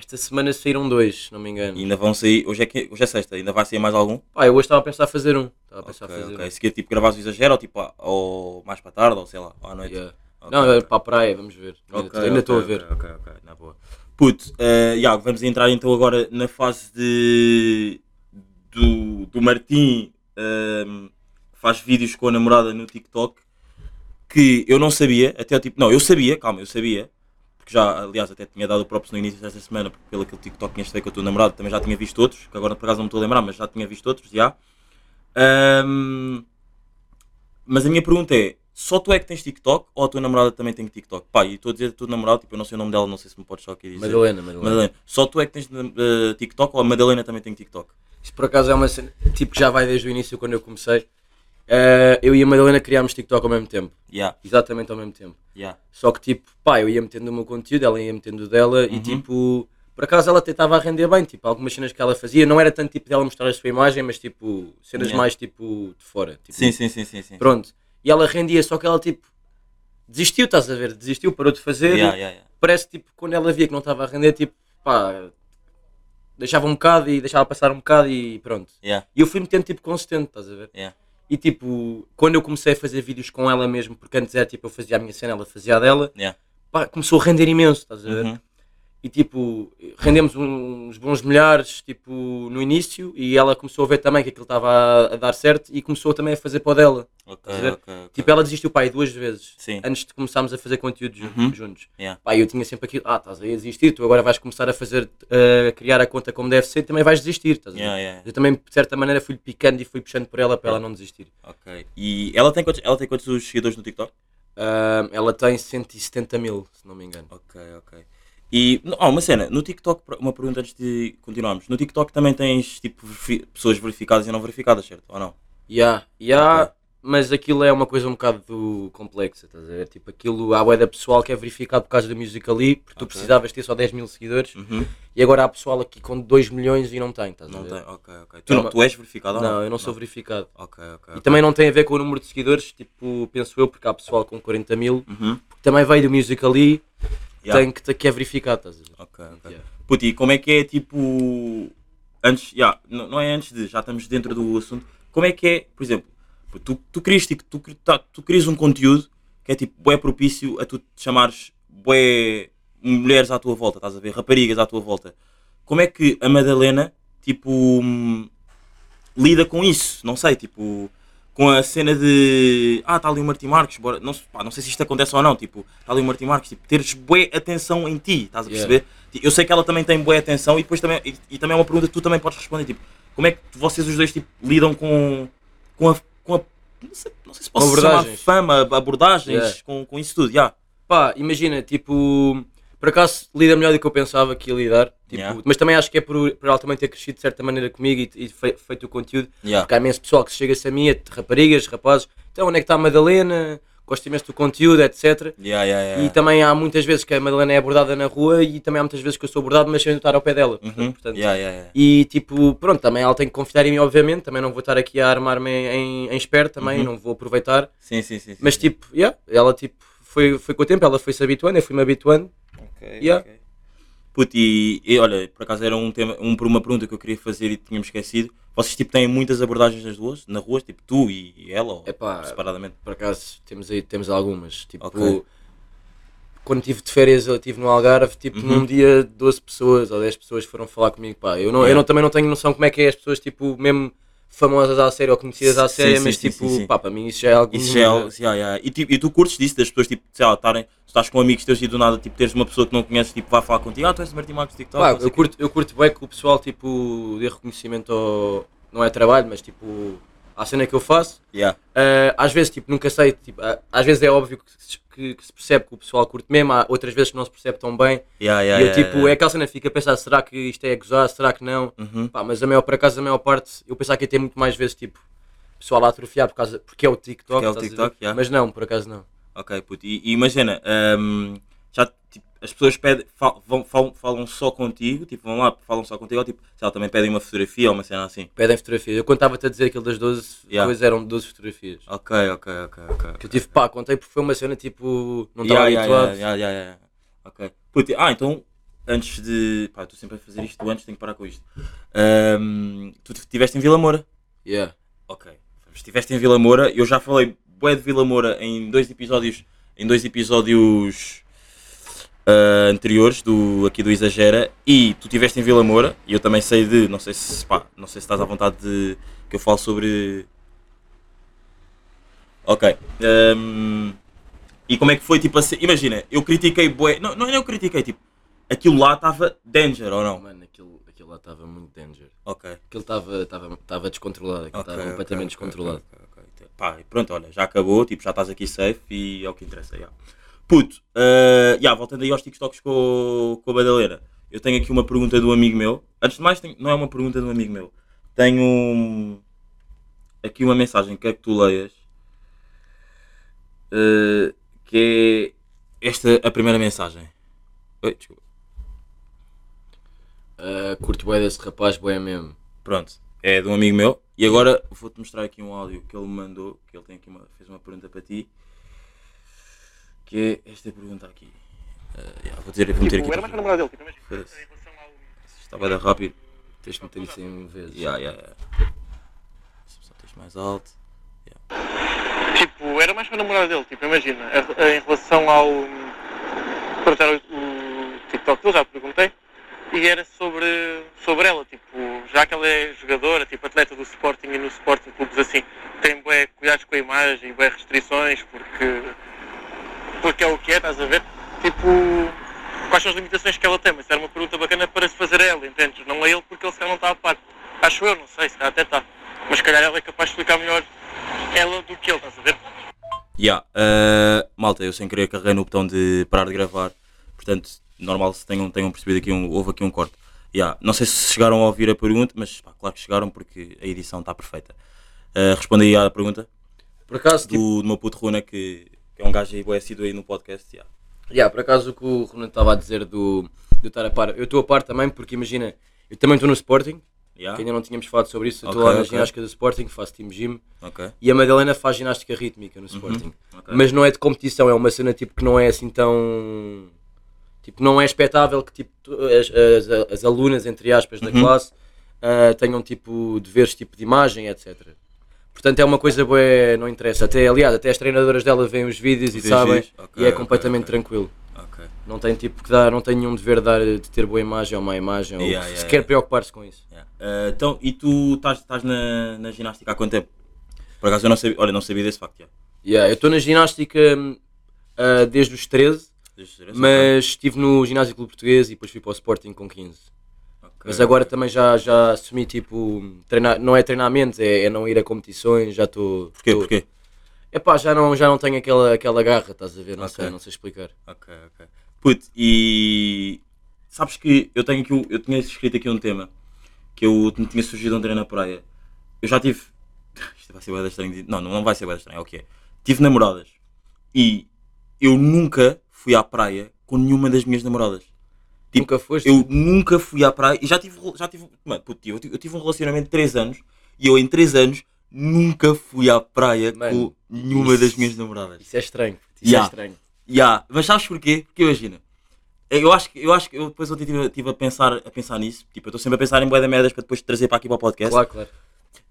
Esta semana saíram dois, se não me engano. E ainda vão sair, hoje é, que, hoje é sexta, ainda vai sair mais algum? Pá, eu hoje estava a pensar fazer um. Estava a pensar Ok, a fazer ok. Se quer tipo gravares o exagero ou tipo ou mais para tarde ou sei lá, ou à um. noite. Yeah. Ok, Não, é para a praia, vamos ver. Ainda Ok, ainda estou a ver. Ok, ok, na boa. Puto, eh, Iago, vamos entrar então agora na fase de do, do Martim ehm, faz vídeos com a namorada no TikTok que eu não sabia, até tipo, não, eu sabia, calma, eu sabia, porque já, aliás, até tinha dado o próprio no início desta semana, porque pelo aquele TikTok que tinhas com a tua namorada, também já tinha visto outros, que agora por acaso não me estou a lembrar, mas já tinha visto outros, já. Ehm, mas a minha pergunta é, só tu é que tens TikTok ou a tua namorada também tem TikTok? Pá, e estou a dizer a tua namorada, tipo, eu não sei o nome dela, não sei se me podes só aqui dizer. Madalena, Madalena. Madalena. Só tu é que tens eh, TikTok ou a Madalena também tem TikTok? Isso por acaso é uma cena, tipo, que já vai desde o início quando eu comecei. Eh, eu e a Madalena criámos TikTok ao mesmo tempo. Yeah, Exatamente ao mesmo tempo. yeah. Só que tipo, pá, eu ia metendo o meu conteúdo, ela ia metendo o dela Uhum. e tipo, por acaso ela tentava render bem, tipo, algumas cenas que ela fazia, não era tanto tipo dela mostrar a sua imagem, mas tipo, cenas Yeah. mais tipo de fora. Tipo, Sim, sim, sim, sim. sim. Pronto. E ela rendia, só que ela tipo, desistiu, estás a ver? Desistiu, parou de fazer. Parece tipo, quando ela via que não estava a render, tipo, pá, deixava um bocado e deixava passar um bocado e pronto. E eu fui metendo tipo consistente, estás a ver? E tipo, quando eu comecei a fazer vídeos com ela mesmo, porque antes era tipo, eu fazia a minha cena, ela fazia a dela, Yeah. pá, começou a render imenso, estás a ver? Uhum. E tipo, rendemos uns bons milhares tipo, no início e ela começou a ver também que aquilo estava a, a dar certo e começou também a fazer para dela. Ok, Estás a ver? ok, ok. Tipo, ela desistiu pai duas vezes Sim. antes de começarmos a fazer conteúdo Uhum. juntos. Yeah. Pá, eu tinha sempre aquilo, ah, estás aí a desistir, tu agora vais começar a fazer, a criar a conta como deve ser, também vais desistir, estás? Yeah, yeah. Eu também, de certa maneira, fui picando e fui puxando por ela para ela não desistir. Ok. E ela tem quantos, ela tem quantos seguidores no TikTok? Ah, ela tem 170 mil, se não me engano. Ok, ok. E, ah, uma cena, no TikTok, uma pergunta antes de continuarmos. No TikTok também tens, tipo, verifi- pessoas verificadas e não verificadas, certo? Ou não? Ya, ya, Ok. mas aquilo é uma coisa um bocado complexa, estás a ver? Tipo, aquilo, há da pessoal que é verificado por causa do Musical.ly, porque tu Ok. precisavas ter só 10 mil seguidores, Uhum. e agora há pessoal aqui com 2 milhões e não tem, estás a Não ver? tem, ok, ok. Tu, É não, uma- tu és verificado ou não? Não, eu não sou verificado. Ok, ok. E ok. também não tem a ver com o número de seguidores, tipo, penso eu, porque há pessoal com 40 mil, Uhum. porque também veio do Musical.ly, Yeah. tem que, que é verificado, estás a ver? Ok, ok. Yeah. Puti, e como é que é, tipo, antes, yeah, não, não é antes de, já estamos dentro do assunto, como é que é, por exemplo, tu, tu, crias, tipo, tu, tá- tu um conteúdo que é, tipo, bué propício a tu te chamares bué mulheres à tua volta, estás a ver, raparigas à tua volta. Como é que a Madalena, tipo, hum, lida com isso? Não sei, tipo, com a cena de ah, está ali o Martim Marques, bora, não, pá, não sei se isto acontece ou não, tipo, está ali o Martim Marques, tipo, teres bué atenção em ti, estás a Yeah. perceber? Ti- Eu sei que ela também tem boa atenção e depois também, e, e também é uma pergunta que tu também podes responder, tipo, como é que vocês os dois tipo, lidam com, com a, com a não, sei, não sei se posso chamar fama, abordagens, Yeah. com, com isso tudo, já. Pá, imagina, tipo, por acaso lida melhor do que eu pensava que ia lidar, tipo, Yeah. mas também acho que é por, por ela também ter crescido de certa maneira comigo e, e fe- feito o conteúdo, Yeah. porque há imenso pessoal que chega-se a mim, é de raparigas, rapazes, então onde é que está a Madalena, gosto imenso do conteúdo, etc. Yeah. E também há muitas vezes que a Madalena é abordada na rua e também há muitas vezes que eu sou abordado, mas sem estar ao pé dela. Uhum. Portanto. E tipo, pronto, também ela tem que confiar em mim, obviamente. Também não vou estar aqui a armar-me em, em espera, também Uhum. não vou aproveitar. Sim, sim, sim. sim, Mas tipo, yeah, ela tipo, foi, foi com o tempo, ela foi-se habituando, eu fui-me habituando. Ok, Yeah. ok. Puto, e, e olha, por acaso era um tema, um, por uma pergunta que eu queria fazer e tínhamos esquecido. Vocês tipo têm muitas abordagens nas ruas, na rua, tipo tu e, e ela, ou Epá, separadamente? Por acaso temos aí temos algumas. Tipo, Ok. quando estive de férias, eu estive no Algarve, tipo, Uhum. num dia 12 pessoas ou 10 pessoas foram falar comigo. Pá, eu, não, eu Yeah. não, também não tenho noção como é que é as pessoas, tipo, mesmo famosas à série ou conhecidas à série, sim, mas sim, tipo, sim, pá, para mim isso já é algo. Isso já é, yeah, yeah. E, tipo, e tu curtes disso, das pessoas tipo, sei lá, estarem, estás com amigos teus e do nada tipo, teres uma pessoa que não conheces, tipo, vai falar contigo, ah, tu és o Martim Marcos TikTok. Pá, eu curto, eu curto bem que o pessoal tipo, dê reconhecimento ao. Não é trabalho, mas tipo, à cena que eu faço. Yeah. Ah, às vezes, tipo, nunca sei, tipo, ah, às vezes é óbvio que se, que- que se percebe que o pessoal curte mesmo, há outras vezes que não se percebe tão bem. Yeah, yeah, e eu, tipo, é aquela cena que fica a pensar, será que isto é a gozar, será que não? Uhum. Pá, mas a maior, por acaso, a maior parte, eu pensava que ia ter muito mais vezes, tipo, pessoal a atrofiar por causa, porque é o TikTok. Porque é o TikTok, yeah. Mas não, por acaso não. Ok, puto. E, e imagina, hum, já tipo, as pessoas pedem, fal- vão, falam, falam só contigo, tipo, vão lá, falam só contigo, ou tipo, sei lá, também pedem uma fotografia ou uma cena assim. Pedem fotografias. Eu quando estava-te a dizer aquilo das 12, Yeah. depois eram 12 fotografias. Ok, ok, ok, ok. Que eu tive, pá, contei porque foi uma cena tipo. Não estava yeah, habituado. yeah, yeah, yeah. Ok. Puto, ah, então, antes de. Pá, estou sempre a fazer isto antes, tenho que parar com isto. Hum, tu estiveste em Vila Moura. Yeah. Ok. Estiveste em Vila Moura, eu já falei bué de Vila Moura em dois episódios, em dois episódios ah, anteriores do aqui do Exagera e tu estiveste em Vila Moura e eu também sei de, não sei se pá, não sei se estás à vontade de que eu falo sobre Ok. hum, e como é que foi tipo assim? Imagina, eu critiquei bué. Não, não é eu critiquei, tipo, aquilo lá estava danger ou não? Mano, aquilo, aquilo lá estava muito danger. Ok. Aquilo estava descontrolado, aquilo estava ok, completamente ok, descontrolado. ok, ok, ok. Pá, e pronto, olha, já acabou, tipo, já estás aqui safe e é o que interessa. Yeah. Puto, uh, yeah, voltando aí aos TikToks com, com a Badaleira, eu tenho aqui uma pergunta do amigo meu. Antes de mais, tenho- não é uma pergunta do amigo meu, tenho um- aqui uma mensagem que quero que tu leias. eh, que é esta a primeira mensagem. Oi, desculpa. Ah, curto bué desse rapaz, bué mesmo. Pronto, é de um amigo meu. E agora vou-te mostrar aqui um áudio que ele me mandou, que ele tem aqui uma, fez uma pergunta para ti. Que é esta pergunta aqui. Eh, yeah, vou dizer, vou meter Tipo, aqui. era mais que a namorada dele, tipo, imagina. Foda-se. Em relação ao. Isto vai dar rápido. Tens de meter isso em vezes. Yeah, yeah, yeah. Deixa-me só texto mais alto. Tipo, era mais que a namorada dele, tipo, imagina. a- a- Em relação ao. Era o, o TikTok dele, já perguntei. E era sobre, sobre ela, tipo, já que ela é jogadora, tipo, atleta do Sporting e no Sporting Clubes assim, tem bué cuidados com a imagem, bué restrições, porque. Porque é o que é, estás a ver? Tipo, quais são as limitações que ela tem? Mas era uma pergunta bacana para se fazer a ela, entendes? Não a ele, porque ele se calhar não está a par. Acho eu, não sei, se calhar até está. Mas se calhar ela é capaz de explicar melhor ela do que ele, estás a ver? Yeah, eh, malta, eu sem querer carreguei no botão de parar de gravar. Portanto, normal se tenham, tenham percebido aqui um, houve aqui um corte. Yeah, não sei se chegaram a ouvir a pergunta, mas pá, claro que chegaram porque a edição está perfeita. Eh, responde aí à pergunta Por acaso, tipo, do, do meu puto Runa, que, que é um gajo aí bué assíduo aí no podcast. Yeah. yeah, por acaso o que o Ronaldo estava a dizer do, do estar a par. Eu estou a par também porque imagina, eu também estou no Sporting, Yeah? que ainda não tínhamos falado sobre isso. Estou Ok, lá na ok. ginástica do Sporting, faço team gym. Ok. E a Madalena faz ginástica rítmica no Sporting. Uhum. Mas não é de competição, é uma cena tipo que não é assim tão. Tipo, não é expectável que tipo, as, as, as alunas, entre aspas, da Uhum. classe ah, tenham tipo deveres tipo de imagem, etc. Portanto, é uma coisa boa, não interessa. Até, aliás, até as treinadoras dela veem os vídeos e sabem, vídeos? Ok, e é completamente ok. tranquilo. Ok. Não tem tipo que dar, não tem nenhum dever de, dar, de ter boa imagem ou má imagem, ou Yeah, yeah, sequer yeah. preocupar-se com isso. Yeah. Eh, então, e tu estás estás na, na ginástica há quanto tempo? Por acaso eu não sabia, olha, não sabia desse facto. Yeah. Yeah, eu estou na ginástica ah, desde os 13, Deixa eu dizer, essa mas estive no Ginásio Clube Português e depois fui para o Sporting com 15. Ok, Mas agora também já, já assumi tipo, treinar, não é treinamento, é, é não ir a competições, já estou. Porquê? Porquê? Epá, já não, já não tenho aquela, aquela garra, estás a ver? Não Ok. sei, não sei explicar. Ok, ok. Puto, e sabes que eu tenho aqui, um- eu tinha escrito aqui um tema que eu me tinha surgido ontem na praia. Eu já tive. [LAUGHS] Isto vai ser bem estranho. não não vai ser bem estranho, é o que é. Tive namoradas e eu nunca fui à praia com nenhuma das minhas namoradas. Tipo, Nunca foste? Eu nunca fui à praia e já tive. Já tive mano, puto, eu, tive, eu tive um relacionamento de 3 anos e eu em 3 anos nunca fui à praia Mano, com nenhuma isso- das minhas namoradas. Isso é estranho. Isso Yeah. é estranho. Ya, mas sabes porquê? Porque imagina, eu acho que eu acho que eu depois ontem estive tive a pensar, a pensar nisso, tipo, eu estou sempre a pensar em boia de merdas para depois trazer para aqui para o podcast. Claro, claro.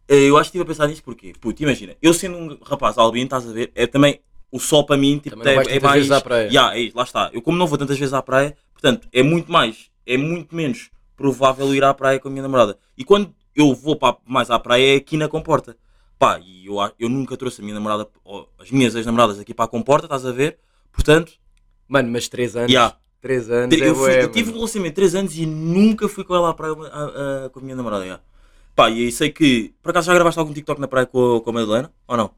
Eh, Eu acho que estive a pensar nisso porque, puto, imagina, eu sendo um rapaz albino, estás a ver, é também o sol para mim, tipo, é, é mais. vezes à praia. Ya, é lá está. Eu como não vou tantas vezes à praia, portanto, é muito mais, é muito menos provável ir à praia com a minha namorada. E quando eu vou para, mais à praia é aqui na comporta. Pá, e eu, eu nunca trouxe a minha namorada, as minhas ex-namoradas aqui para a comporta, estás a ver? Portanto, Mano, mas 3 anos. Ya. 3 anos. eu, é fui- bué, eu tive um relacionamento de 3 anos e nunca fui com ela à praia a- a- com a minha namorada. já. Pá, e aí sei que. Por acaso já gravaste algum TikTok na praia com, com a Madalena? Ou não?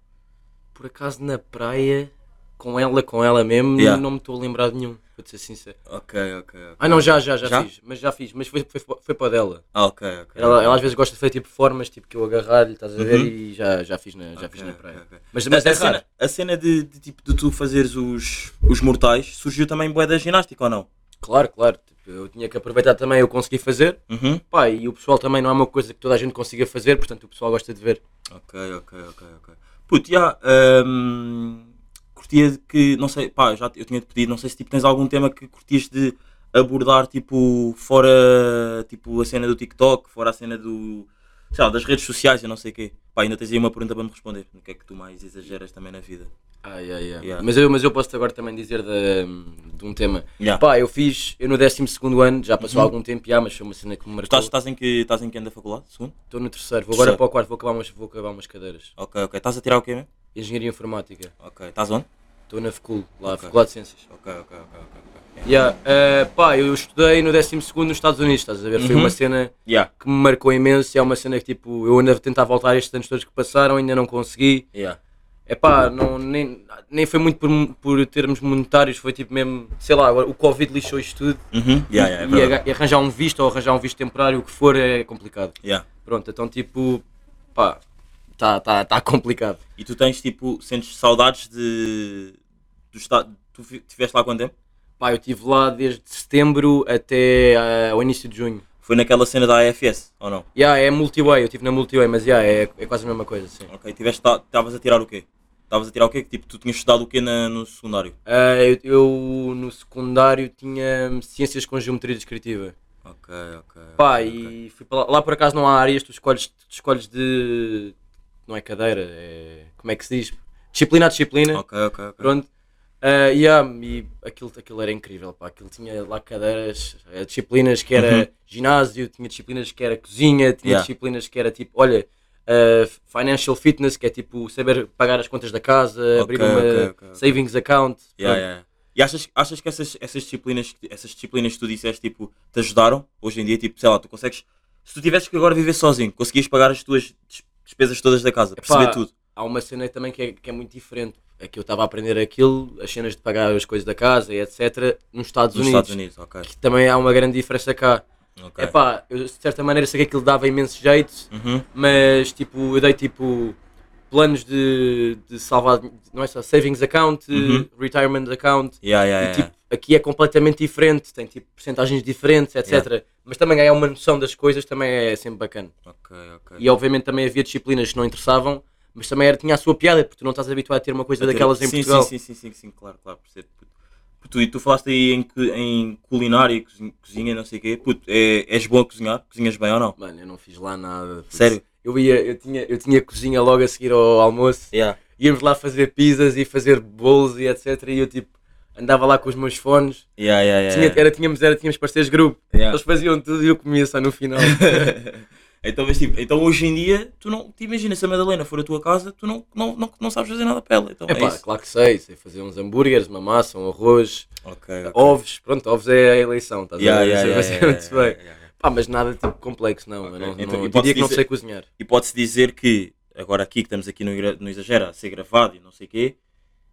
Por acaso na praia, com ela, com ela mesmo, Yeah. não me estou a lembrar de nenhum, para te ser sincero. Ok, ok. ok. Ah não, já, já, já, Já? fiz. Mas já fiz. Mas foi, foi, foi para a dela. Ah, ok, ok. Ela, ela às vezes gosta de fazer tipo formas, tipo que eu agarrar-lhe, estás a ver? Uhum. E já, já fiz na, já fiz na ok, praia. ok. Mas, A, mas é a raro. cena, a cena de, de, tipo, de tu fazeres os, os mortais surgiu também bué da ginástica ou não? Claro, claro. Tipo, eu tinha que aproveitar também, eu consegui fazer. Uhum. Pá, e o pessoal também não é uma coisa que toda a gente consiga fazer, portanto o pessoal gosta de ver. Ok, ok, ok, ok. Puto, já. hum, curtia que, não sei, pá, já eu tinha-te pedido, não sei se tipo, tens algum tema que curtias de abordar, tipo, fora, tipo, a cena do TikTok, fora a cena do, sei lá, das redes sociais, eu não sei o quê. Pá, ainda tens aí uma pergunta para me responder. O que é que tu mais exageras também na vida? Ai, ai, ai. Yeah. Mas, eu, mas eu posso agora também dizer de, de um tema. Já. Pá, eu fiz, eu no 12 ano, já passou algum tempo já, mas foi uma cena que me marcou. Estás, estás, em que, estás em que ano da faculdade? Segundo? Estou no terceiro, vou agora Terceiro. para o quarto, vou acabar umas, vou acabar umas cadeiras. Ok, ok. Estás a tirar o quê mesmo? Engenharia Informática, Ok. Estás onde? estou na FECUL, lá, Ok. Faculdade de Ciências. Ok, ok, ok, ok. Yeah, eh, pá, eu estudei no 12 nos Estados Unidos, estás a ver? Foi Uhum. uma cena Yeah, que me marcou imenso. e É uma cena que tipo, eu ainda tentar voltar estes anos todos que passaram, ainda não consegui. yeah. É pá, não, nem, nem foi muito por, por termos monetários, foi tipo mesmo, sei lá, o Covid lixou isto tudo. Uhum. Yeah, yeah, é e, e arranjar um visto ou arranjar um visto temporário, o que for, é complicado. Pronto, então tipo, pá, está tá, tá complicado. E tu tens tipo, sentes saudades de. do. Tu estiveste lá há quanto tempo? Pá, eu estive lá desde setembro até ah, ao início de junho. Foi naquela cena da AFS, ou não? Yeah, é multiway, eu estive na multiway, mas yeah, é, é quase a mesma coisa, sim. Ok, estavas a tirar o quê? Estavas a tirar o quê? Tipo, tu tinhas estudado o quê na- no secundário? Ah, eu, eu, no secundário tinha Ciências com Geometria Descritiva. Ok, ok. Pá, ok, e fui para lá, lá por acaso não há áreas, tu escolhes, tu escolhes de. Não é cadeira, é. Como é que se diz? Disciplina a disciplina. Ok, ok, ok. Pronto. Ah, yeah, e aquilo, aquilo era incrível, pá. Aquilo tinha lá cadeiras, eh, disciplinas que era Uhum. ginásio, tinha disciplinas que era cozinha, tinha Yeah. disciplinas que era tipo, olha, ah, financial fitness, que é tipo saber pagar as contas da casa, abrir uma ok, ok, ok. savings account. Yeah, yeah. E achas, achas que essas, essas, disciplinas, que- essas disciplinas que tu disseste tipo, te ajudaram hoje em dia? Tipo, sei lá, tu consegues. Se tu tivesses que agora viver sozinho, conseguias pagar as tuas des- despesas todas da casa, perceber Epá, tudo. Há uma cena também que é, que é muito diferente. É que eu estava a aprender aquilo, as cenas de pagar as coisas da casa e etc. nos Estados Nos Unidos. Estados Unidos, ok. Que também há uma grande diferença cá. ok. É pá, eu de certa maneira sei que aquilo dava imenso jeito, Uhum. mas tipo, eu dei tipo planos de, de salvar, não é só savings account, Uhum. retirement account. Yeah, yeah, E, yeah. tipo, aqui é completamente diferente, tem tipo porcentagens diferentes, etc. Mas também ganhar uma noção das coisas também é sempre bacana. Ok, ok. E obviamente também havia disciplinas que não interessavam, mas também era, tinha a sua piada, porque tu não estás habituado a ter uma coisa ter- daquelas em sim, Portugal. Sim, sim, sim, sim, sim, claro, claro, percebo. puto. E tu falaste aí em, em culinária, e cozinha, não sei o quê. Puto, é, és bom a cozinhar? Cozinhas bem ou não? Mano, eu não fiz lá nada. puto. Sério? Eu, ia, eu, tinha, eu tinha cozinha logo a seguir ao almoço. Yeah. íamos lá fazer pizzas e fazer bolos e etc. E eu tipo andava lá com os meus fones. Yeah, yeah, yeah, Tinha, era, tínhamos, era, tínhamos parceiros de grupo. Eles faziam tudo e eu comia só no final. [LAUGHS] então, mas, tipo, então hoje em dia, tu não te imaginas se a Madalena for a tua casa, tu não, não, não, não sabes fazer nada para ela. Então, É é pá, isso. claro que sei. Sei fazer uns hambúrgueres, uma massa, um arroz, Ok, ok. ovos. Pronto, ovos é a eleição. Estás Yeah, a ver? yeah, Sei yeah, yeah, muito bem. Pá, mas nada tipo complexo, não. Ok, Eu não, então, não diria que não dizer- sei cozinhar. E pode-se dizer que, agora aqui que estamos aqui no, no Exagera, a ser gravado e não sei o quê,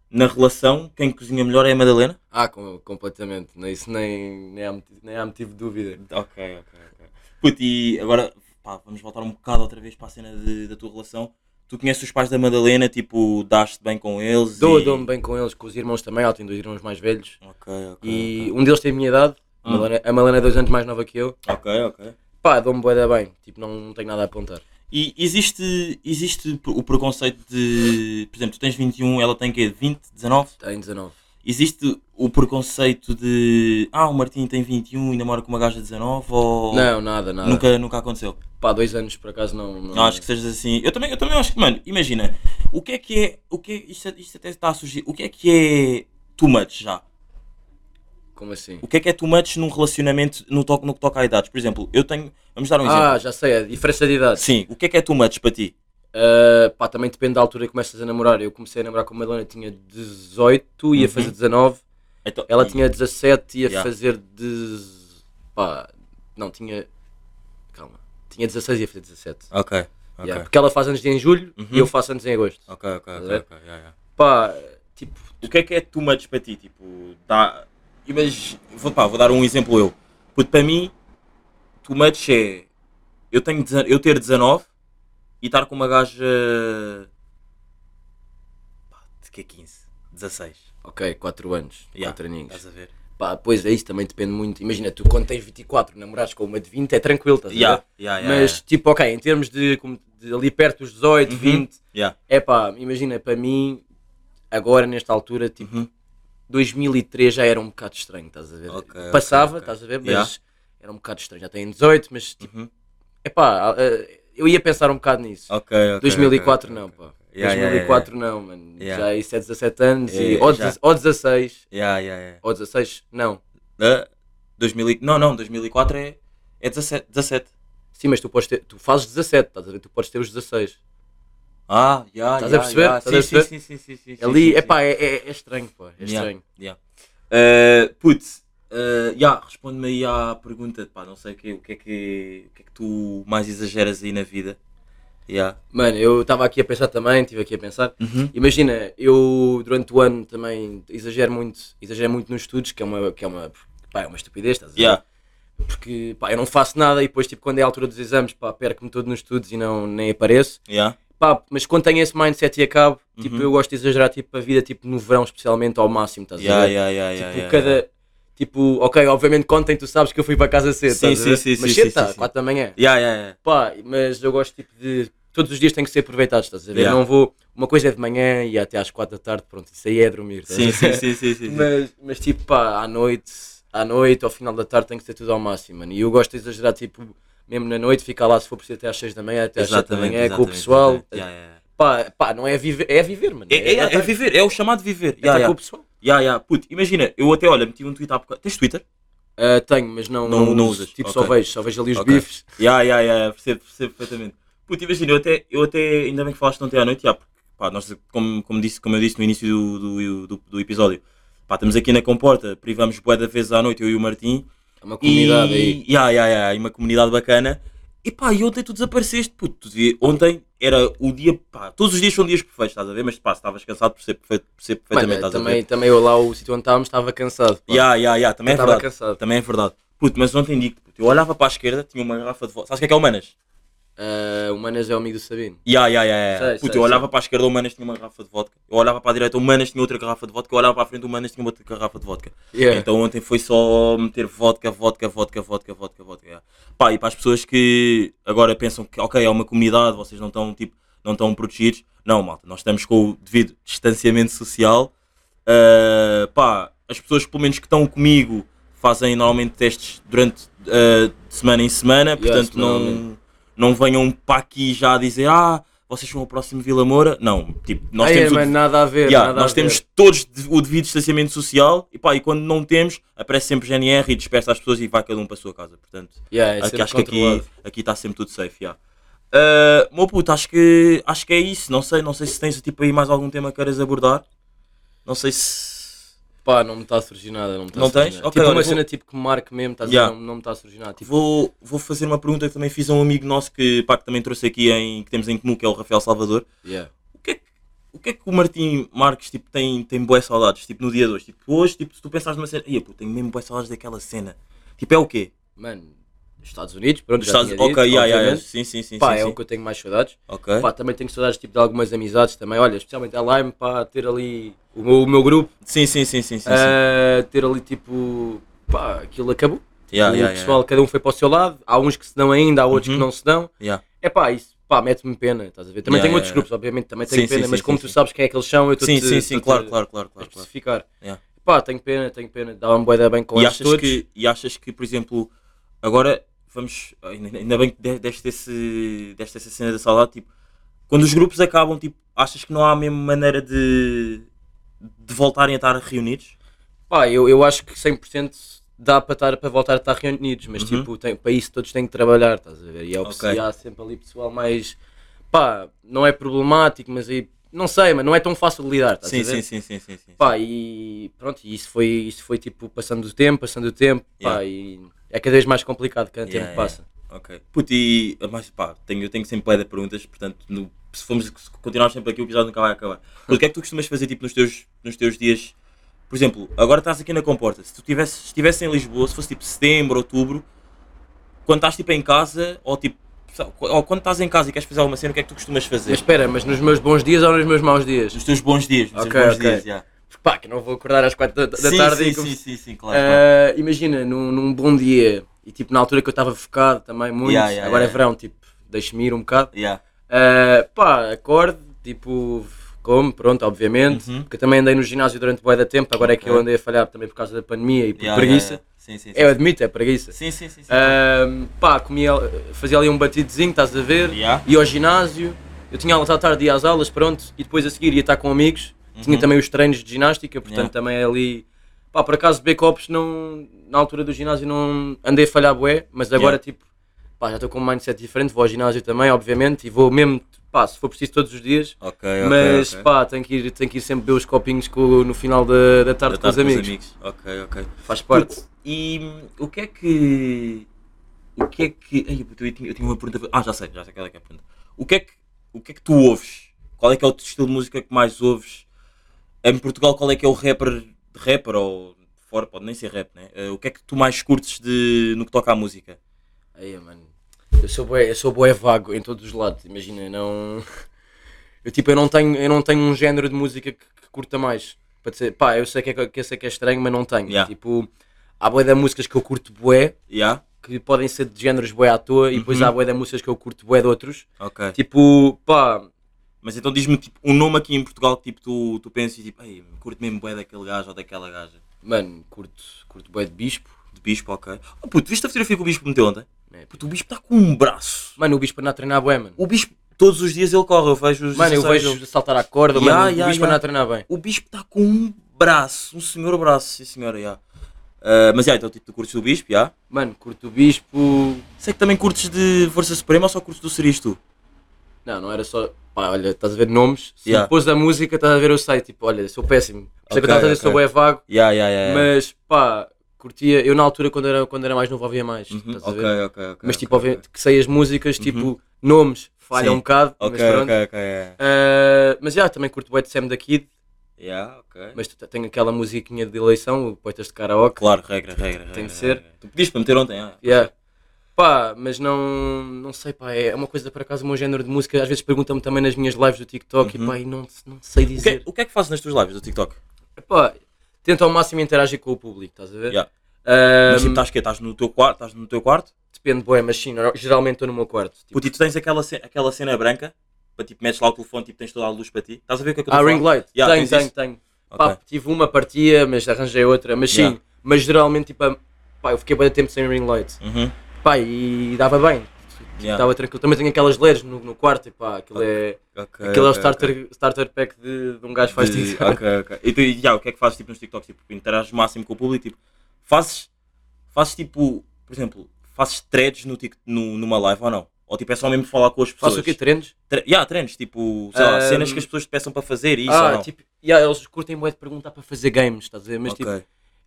na relação, quem cozinha melhor é a Madalena? Ah, com- completamente. Nem, isso nem, nem, há, motivo- nem há motivo de dúvida. Ok, ok, ok. Puto, e agora, pá, vamos voltar um bocado outra vez para a cena de- da tua relação. Tu conheces os pais da Madalena, tipo, daste bem com eles? Dou, e... dou-me bem com eles, com os irmãos também. Ela tem dois irmãos mais velhos. Ok, ok. E um deles tem a minha idade. A. Malena, a Malena é dois anos mais nova que eu. Ok, ok. Pá, dou-me boa bem. Tipo, não, não tenho nada a apontar. E existe, existe o preconceito de. Por exemplo, tu tens 21, ela tem quê? 20, 19? Tem 19. Existe o preconceito de. Ah, o Martim tem 21 e namora com uma gaja de 19? Ou. Não, nada, nada. Nunca, nunca aconteceu. Pá, dois anos por acaso não. não... Não acho que sejas assim. Eu também, eu também acho que, mano, imagina. O que é que é. O que é, isto, isto até está a surgir. O que é que é too much já? Como assim? O que é que é too much num relacionamento no, to, no que toca a idades? Por exemplo, eu tenho. Vamos dar um exemplo. Ah, já sei, a diferença de idade. Sim, o que é que é too much para ti? Ah, pá, também depende da altura que começas a namorar. Eu comecei a namorar com a Madalena, tinha 18, ia Uhum. fazer 19. Então, Ela e- tinha 17, ia Yeah. fazer de. pá, não, tinha. Calma. Tinha 16 e ia fazer 17. Ok, ok. Yeah, Porque ela faz anos em julho Uhum. e eu faço anos em agosto. Ok, ok, a ok. ver? ok, yeah. Pá, tipo, O que é que é too much para ti? Tipo, dá. Imagina. Vou, pá, vou dar um exemplo eu. Puto, para mim, too much é. Eu, tenho, eu ter 19 e estar com uma gaja. pá, de que é 15? 16. ok, 4 anos, Yeah, 4 aninhos. Estás a ver? Pá, pois é, isso também depende muito. Imagina, tu quando tens 24, namorares com uma de 20, é tranquilo, estás a ver? Yeah, yeah, yeah, Mas, tipo, ok, em termos de, como- de ali perto dos 18, Uhum. 20, yeah. é pá, imagina, para mim, agora, nesta altura, tipo, Uhum. 2003 já era um bocado estranho, estás a ver? Ok, ok, Passava, ok. estás a ver? Mas Yeah. era um bocado estranho. Já tem 18, mas, tipo, Uhum. é pá, eu ia pensar um bocado nisso. Ok, ok. 2004 ok, não, ok. pá. Yeah, yeah, 2004 não, mano. Yeah. Já isso é 17 anos e. Yeah, Ou, já. ou 16. Yeah, yeah, yeah. Ou 16, não. Ah, 2000 e- Não, não, 2004 é, é 17. 17. Sim, mas tu podes ter. Tu fazes 17, estás a ver? Tu podes ter os 16. Ah, já, Estás já, a perceber? Estás a Sim, perceber? sim, sim, sim, sim, sim, Ali, sim, é sim. pá, é, é, é estranho, pá. É Yeah, estranho. yeah. Uh, putz, uh, yeah, responde-me aí à pergunta, pá, não sei o que, o que é que, o que é que tu mais exageras aí na vida. Yeah. Mano, eu estava aqui a pensar também, estive aqui a pensar. Uhum. Imagina, eu durante o ano também exagero muito, exagero muito nos estudos, que é uma, que é uma, pá, é uma estupidez, estás a? Yeah. Porque pá, eu não faço nada e depois tipo, quando é a altura dos exames pá, perco-me todo nos estudos e não, nem apareço. Yeah. Pá, mas quando tenho esse mindset e acabo, tipo, Uhum. eu gosto de exagerar tipo, a vida tipo, no verão especialmente ao máximo, estás a ver? yeah, tipo, cada... Tipo, ok, obviamente contem, tu sabes que eu fui para casa cedo, Sim, sim, sim, mas cedo tá, sim. 4 da manhã. Yeah, yeah, yeah. Pá, mas eu gosto tipo de. Todos os dias têm que ser aproveitados, estás a ver? Yeah. Não vou. Uma coisa é de manhã e até às 4 da tarde, pronto, isso aí é dormir. Sim, sim, sim, sim, sim. Mas, mas tipo, pá, à noite, à noite, ao final da tarde tem que ser tudo ao máximo, mano. E eu gosto de exagerar, tipo, mesmo na noite, ficar lá se for preciso até às 6 da manhã, até às 7 da manhã, com o pessoal. Yeah, yeah. Pá, pá, não é viver, é viver, mano. É, é, é, estar- viver, é o chamado viver. é Yeah, estar yeah. com o pessoal. Yeah, yeah. Puto, imagina, eu até, olha, meti um tweet há bocado. Tens Twitter? Ah, tenho, mas não, Não- não, não usas, Tipo, ok. só vejo, só vejo ali os Ok. bifes. Ya, ya, ya, percebo, percebo perfeitamente. Puto, imagina, eu até, eu até, ainda bem que falaste ontem à noite, já, porque, pá, nós, como, como, disse, como eu disse no início do, do, do, do episódio, pá, estamos aqui na Comporta, privamos bué da vezes à noite, eu e o Martim, É uma comunidade e, aí. Ya, ya, ya, e uma comunidade bacana, e pá, e ontem tu desapareceste, puto, ontem era o dia, pá, todos os dias são dias perfeitos, estás a ver, mas pá, estavas cansado, percebo, perfe- percebo perfeitamente, Mano, estás a também, também eu lá, o sítio onde estávamos, estava cansado. pá. Ya, ya, também é verdade. cansado. Também é verdade. Puto, mas ontem digo, puto, eu olhava para a esquerda, tinha uma garrafa de vodka, sabes o que é que é o Manas? Ah, o Manas é o amigo do Sabino. Ya, ya, ya, ya. Sei, Puto, sei, eu olhava sei. para a esquerda, o Manas tinha uma garrafa de vodka. Eu olhava para a direita, o Manas tinha outra garrafa de vodka. Eu olhava para a frente, o Manas tinha outra garrafa de vodka. Yeah. Então ontem foi só meter vodka, vodka, vodka, vodka, vodka, vodka. ya. Pá, e para as pessoas que agora pensam que, ok, é uma comunidade, vocês não estão, tipo, não estão protegidos. Não, malta, nós estamos com o devido distanciamento social. Ah, pá, as pessoas, pelo menos que estão comigo, fazem normalmente testes durante de semana em semana. Portanto, não, semanalmente. Não venham para aqui já dizer, ah, vocês são o próximo Vila Moura. Não, tipo, nós Ai, temos o mano, nada a ver. Yeah, nada nós a temos ver. todos o devido distanciamento social e, pá, e quando não temos, aparece sempre GNR e dispersa as pessoas e vai cada um para a sua casa. Portanto, Yeah, é aqui, acho que aqui controlado. aqui está sempre tudo safe. Yeah. Uh, meu puto, acho que, acho que é isso. Não sei, não sei se tens tipo, aí mais algum tema que queiras abordar. Não sei se. Pá, não me está a surgir nada. Não, me está Não a surgir tens? nada. Ok, tipo olha, uma vou- cena tipo que marque mesmo, estás a Yeah. ver? Não, não me está a surgir nada. Tipo, Vou, vou fazer uma pergunta que também fiz a um amigo nosso que, pá, que também trouxe aqui em, que temos em comum, que é o Rafael Salvador. yeah. O que é que o, que, é que o Martim Marques tipo, tem, tem boas saudades tipo, no dia de hoje? Tipo, hoje, tipo, se tu pensares numa cena, ia, pô, tenho mesmo boas saudades daquela cena. Tipo, é o quê? Mano, Estados Unidos, pronto, já Estados tinha dito, Ok, yeah, yeah, yeah. sim, sim, sim. Pá, sim, é sim. o que eu tenho mais saudades. Ok. Pá, também tenho saudades tipo, de algumas amizades também. Olha, especialmente a Lime, pá, ter ali o meu, o meu grupo, Sim, sim, sim, sim, sim. ah, ter ali tipo, pá, aquilo acabou. Yeah, o yeah, pessoal, cada um foi para o seu lado. Há uns que se dão ainda, há outros Uhum. que não se dão. É pá, isso pá, mete-me pena, estás a ver? Também Yeah, tenho yeah, outros yeah. grupos, obviamente, também tenho Sim, pena, sim, mas sim, como tu sabes quem é que eles são, eu estou Sim, sim, sim, claro, claro, claro, claro. especificar. Pá, tenho pena, tenho pena, dava-me boa bem com E eles achas, todos. que, e achas que, por exemplo, agora vamos. Ainda bem que de- deste esse, deste essa cena da saudade, tipo, quando os grupos acabam, tipo, achas que não há a mesma maneira de, de voltarem a estar reunidos? Pá, eu, eu acho que 100% dá para, estar, para voltar a estar reunidos, mas Uhum. tipo, tem, para isso todos têm que trabalhar, estás a ver? E é o que Ok. se há sempre ali pessoal mais. pá, não é problemático, mas aí. não sei, mas não é tão fácil de lidar, estás Sim, a ver? sim, sim, sim, sim, sim. Pá, e pronto, e isso foi, isso foi tipo passando o tempo, passando o tempo, pá, Yeah. e é cada vez mais complicado cada Yeah, tempo yeah. passa. Ok. Puto, e mas pá, tenho, eu tenho sempre de perguntas, portanto, no- se formos se continuarmos sempre aqui, o episódio nunca vai acabar. O que é que tu costumas fazer tipo, nos, teus, nos teus dias? Por exemplo, agora estás aqui na Comporta. Se tu tivesse, estivesse em Lisboa, se fosse tipo setembro, outubro, quando estás tipo em casa, ou tipo, ou quando estás em casa e queres fazer alguma cena, o que é que tu costumas fazer? Mas espera, mas nos meus bons dias ou nos meus maus dias? Nos teus bons dias, nos Ok, teus bons ok. dias, yeah. Pá, que não vou acordar às 4 da, da sim, tarde sim, e com- sim, sim, sim, claro. claro. Ah, imagina, num, num bom dia e tipo na altura que eu estava focado também muito, Yeah, yeah, agora yeah. é verão, tipo, deixe-me ir um bocado. Yeah. Ah, pá, acorde, tipo, como, pronto, obviamente, Uhum. porque eu também andei no ginásio durante bué da tempo, agora é que eu andei a falhar também por causa da pandemia e por Yeah, preguiça. yeah, yeah. Sim, sim, sim. Eu admito, é preguiça. Sim, sim, sim. sim. Ah, pá, comia, fazia ali um batidozinho, estás a ver? Ia ao ginásio, eu tinha aulas à tarde, ia às aulas, pronto, e depois a seguir ia estar com amigos. Tinha Uhum. também os treinos de ginástica, portanto Yeah. também é ali. Pá, por acaso copos não. Na altura do ginásio não andei a falhar bué, mas agora Yeah. tipo. Pá, já estou com um mindset diferente, vou ao ginásio também, obviamente, e vou mesmo, pá, se for preciso todos os dias. Ok, ok. mas ok. pá, tenho que, ir, tenho que ir sempre beber os copinhos com- no final da, da tarde Da com os tarde amigos. Ok, ok. Faz parte. E o que é que. O que é que. Ai, eu, tinha, eu tinha uma pergunta. Ah, já sei, já sei qual é que é a pergunta. O que é que, o que, é que tu ouves? Qual é que é o teu estilo de música que mais ouves? Em Portugal, qual é que é o rapper, rapper ou fora, pode nem ser rap, né? Eh, o que é que tu mais curtes de, no que toca à música? Aí, mano. Eu sou bué, eu sou bué vago em todos os lados, imagina, não. [LAUGHS] Eu tipo, eu não tenho, eu não tenho um género de música que, que curta mais. Para dizer, pá, eu sei que, é, que sei que é estranho, mas não tenho. Yeah. Tipo, há bué de músicas que eu curto bué, Yeah? que podem ser de géneros bué à toa, e depois Uhum. há bué de músicas que eu curto bué de outros. Ok. Tipo, pá, Mas então diz-me tipo, um nome aqui em Portugal que tipo, tu, tu pensas e tipo, ei, curto mesmo bué daquele gajo ou daquela gaja. mano, curto, curto bué de bispo. De Bispo, ok. Oh puto, viste a fotografia que o Bispo meteu ontem? É, Puto, o Bispo está com um braço. Mano, o bispo anda a treinar bué, mano. O Bispo, todos os dias ele corre, eu vejo os Mano, eu 16 vejo saltar à corda, Yeah, mano, yeah, o bispo yeah. anda a treinar bem. O Bispo está com um braço, um senhor braço, sim senhora, já. Ah, mas já, então tipo, tu curtes o Bispo, já? Mano, curto o bispo. Sei que também curtes de Força Suprema ou só curtes do Seris tu? Não, não era só. Pá, olha, estás a ver nomes. Se Yeah. depois da música, estás a ver, eu sei. Tipo, olha, sou péssimo. Isso é que estava a dizer, ok. sou bué vago. Já, já, já. Mas, pá, curtia. Eu na altura, quando era, quando era mais novo, ouvia mais. Uhum, Estás a Ok, ver? ok, ok. Mas, tipo, ok, Uhum. obviamente, que sei as músicas, tipo, nomes, falha Sim. um bocado. Ok, mas pronto. ok, ok. é. Ah, mas já, também curto de Sam da Kid. Já, ok. Mas t- tenho aquela musiquinha de eleição, o Poetas de Karaoke. Claro, regra, regra. Tem regra, de ser. regra. Tu pediste para meter ontem, ah. Yeah. Pá, mas não, não sei, pá, é uma coisa por acaso, o meu género de música, às vezes perguntam-me também nas minhas lives do TikTok Uhum. e pá, e não, não sei O que, é, dizer. o que é que fazes nas tuas lives do TikTok? Pá, tento ao máximo interagir com o público, estás a ver? Yeah. Ah, Mas tipo, estás quê? Estás no teu quarto? Estás no teu quarto? Depende, boé, mas sim, geralmente estou no meu quarto. Tipo, e tu tens aquela, ce- aquela cena branca, para tipo, metes lá o telefone, tipo, tens toda a luz para ti. Estás a ver o que é que eu ah, ring light? Yeah, tenho, tenho, isso? tenho. Ok. Pá, tive uma partia, mas arranjei outra, mas sim, Yeah. mas geralmente, tipo, pá, eu fiquei bem tempo sem ring light. Uhum. Pá, e dava bem, Yeah. estava tranquilo. Também tenho aquelas LEDs no, no quarto e pá, aquilo é, Ok, aquilo é o starter, ok. starter pack de, de um gajo que faz De- TikTok. Ok, ok. E tu, já, o que é que fazes tipo, nos TikToks? Tipo, interages máximo com o público? Tipo, fazes, fazes tipo, por exemplo, fazes threads no, no, numa live ou não? Ou tipo, é só mesmo falar com as pessoas? Faço o quê? Treinos? Tre yeah, treinos, tipo, sei lá, Ahm, cenas que as pessoas te peçam para fazer e isso ou ah, não? tipo, yeah, eles curtem bué de perguntar para fazer games, estás a ver? Mas tipo,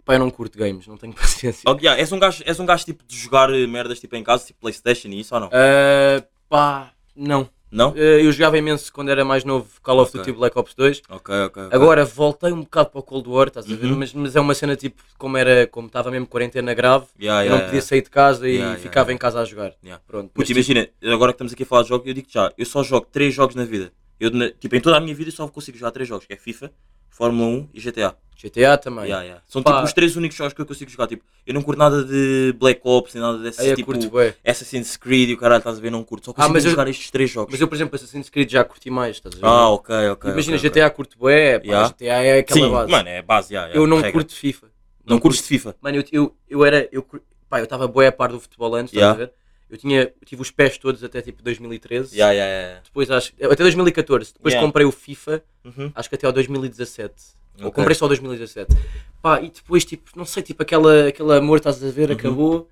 pá, eu não curto games, não tenho [LAUGHS] paciência. Ok, yeah, és, um gajo, és um gajo tipo de jogar eh, merdas tipo em casa, tipo Playstation e isso ou não? Ah, pá, não. Não? Ah, eu jogava imenso quando era mais novo Call of. Duty Black Ops 2. Ok, ok. ok. Agora voltei um bocado para o Cold War, estás a ver? Uhum. Mas, mas é uma cena tipo, como era, como estava mesmo quarentena grave, Yeah, eu yeah, não podia sair de casa e ficava em casa a jogar. Pronto. Puto, mas, tipo, imagina, agora que estamos aqui a falar de jogos, eu digo já, eu só jogo 3 jogos na vida. Eu, tipo, em toda a minha vida eu só consigo jogar 3 jogos, que é FIFA, Fórmula 1 e GTA. GTA também. Yeah, yeah. São Pá. tipo os três únicos jogos que eu consigo jogar. Tipo, eu não curto nada de Black Ops, nem nada desses Aí eu tipo curto bué. Assassin's Creed e o caralho, estás a ver? Não curto. Só consigo mas eu- jogar estes três jogos. Mas eu, por exemplo, Assassin's Creed já curti mais, estás a ver? Ah, ok, ok. Imagina, ok, GTA curto bué, pá, Yeah. GTA é aquela Sim, base. mano, é base, yeah, yeah, eu não regra. curto FIFA. Não curtes de FIFA? Mano, eu, eu, eu era. Eu, cur- pá, eu estava bué a par do futebol antes, estás Yeah. a ver? Eu, tinha, eu tive os pés todos até tipo 2013. Yeah, yeah, yeah. Depois acho. Até 2014. Depois comprei o FIFA, Uhum. acho que até ao 2017. Ou Ok. comprei só ao 2017. Pá, e depois, tipo, não sei, tipo, aquela, aquele amor, estás a ver, Uhum. acabou.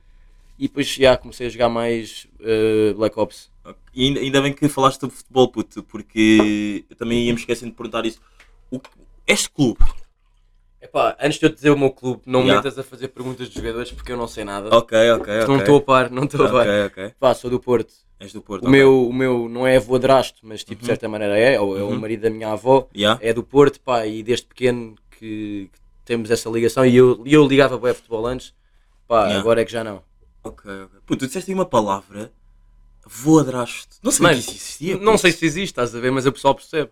E depois, já, comecei a jogar mais eh, Black Ops. Ok. E ainda, ainda bem que falaste sobre futebol, puto, porque eu também ia me esquecendo de perguntar isso. O, este clube, Epá, antes de eu dizer o meu clube, não me Yeah. metas a fazer perguntas de jogadores porque eu não sei nada. ok, ok, ok. Não estou a par, não estou a par. Ok, ok. Pá, sou do Porto. És do Porto. O, ok. meu, o meu não é avô drasto, mas tipo, de Uhum. certa maneira é, ou é o Uhum. marido da minha avó, Yeah? é do Porto, pá, e desde pequeno que, que temos essa ligação e eu, e eu ligava bem a futebol antes, pá, Yeah. agora é que já não. Ok, ok. Puto, tu disseste aí uma palavra, voadraste. Não sei Mano, que isso existia. não sei se existe, estás a ver, mas o pessoal percebe.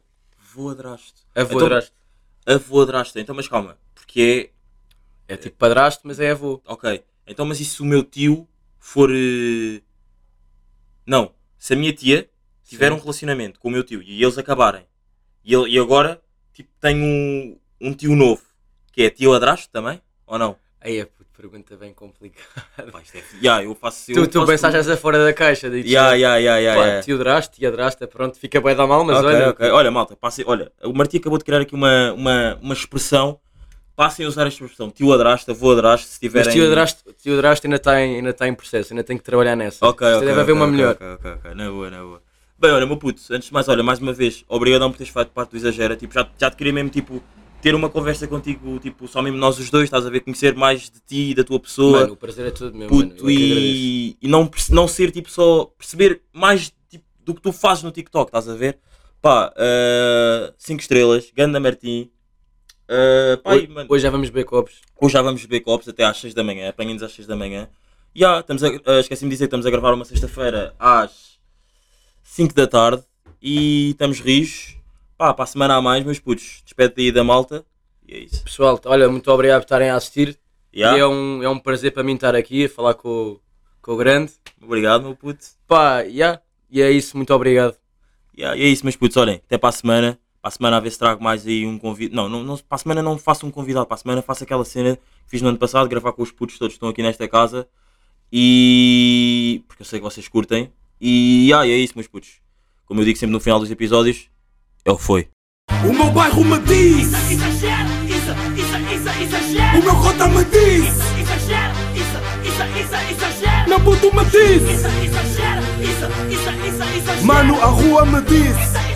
Voadraste. Avô Então- drasto. Avoadraste. Então, mas calma, porque É tipo padrasto, mas é avô. é. Ok. Então, mas e se o meu tio for. eh, Não. Se a minha tia tiver Sim. um relacionamento com o meu tio e eles acabarem e, ele, e agora tipo, tenho um, um tio novo que é tio adrasto também? Ou não? Aí é pergunta bem complicada. Pá, isto é. Yeah, eu faço. Tu, eu tu faço pensaste essa fora da caixa, digo, Yeah, yeah, yeah, yeah, pá, yeah. tio drasto, tia drasta, pronto, fica bem da mal, mas Ok, olha, ok. Olha, malta, olha, o Martim acabou de criar aqui uma, uma, uma expressão. Passem a usar esta expressão. Tio adrasto, avô adrasto, se tiverem. mas tio drasto ainda está em, ainda tá em processo, ainda tem que trabalhar nessa. Ok, Isto ok. deve haver ok, uma ok, melhor. Ok, ok, ok. Na boa, na boa. Bem, olha, meu puto, antes de mais, olha, mais uma vez, obrigadão por teres feito parte do Exagera. Tipo, já, já te queria mesmo, tipo, ter uma conversa contigo, tipo, só mesmo nós os dois, estás a ver, conhecer mais de ti e da tua pessoa. Mano, o prazer é todo meu, mano. Eu puto, é que agradeço. e, e não, não ser, tipo, só perceber mais tipo, do que tu fazes no TikTok, estás a ver? Pá, 5 estrelas, Ganda Martim. Uh, pá, Hoje, mano, hoje já vamos beber copos. Hoje já vamos beber copos até às 6 da manhã, apanhem-nos às 6 da manhã. E ah, estamos a, ah, esqueci-me de dizer, estamos a gravar uma sexta-feira às 5 da tarde e estamos rijos. Pá, para a semana a mais, meus putos, despede aí da malta. E é isso. Pessoal, olha, muito obrigado por estarem a assistir. Yeah. E é um, é um prazer para mim estar aqui a falar com, o- com o grande. Obrigado, meu puto. Pá, yeah. e é isso, muito obrigado. Yeah, e é isso, meus putos, olhem, até para a semana. Para a semana a ver se trago mais aí um convidado. Não, não, não, para a semana não faço um convidado, para a semana faço aquela cena que fiz no ano passado, gravar com os putos todos que estão aqui nesta casa. E. porque eu sei que vocês curtem. E ah, e é isso, meus putos. Como eu digo sempre no final dos episódios, é o que foi. O meu bairro me diz, isso, isso, isso, exagera. o meu cota me diz, isso, isso, isso, exagera. meu puto me diz, Isso, exagera, isso, isso, isso, exagera. mano a rua me diz.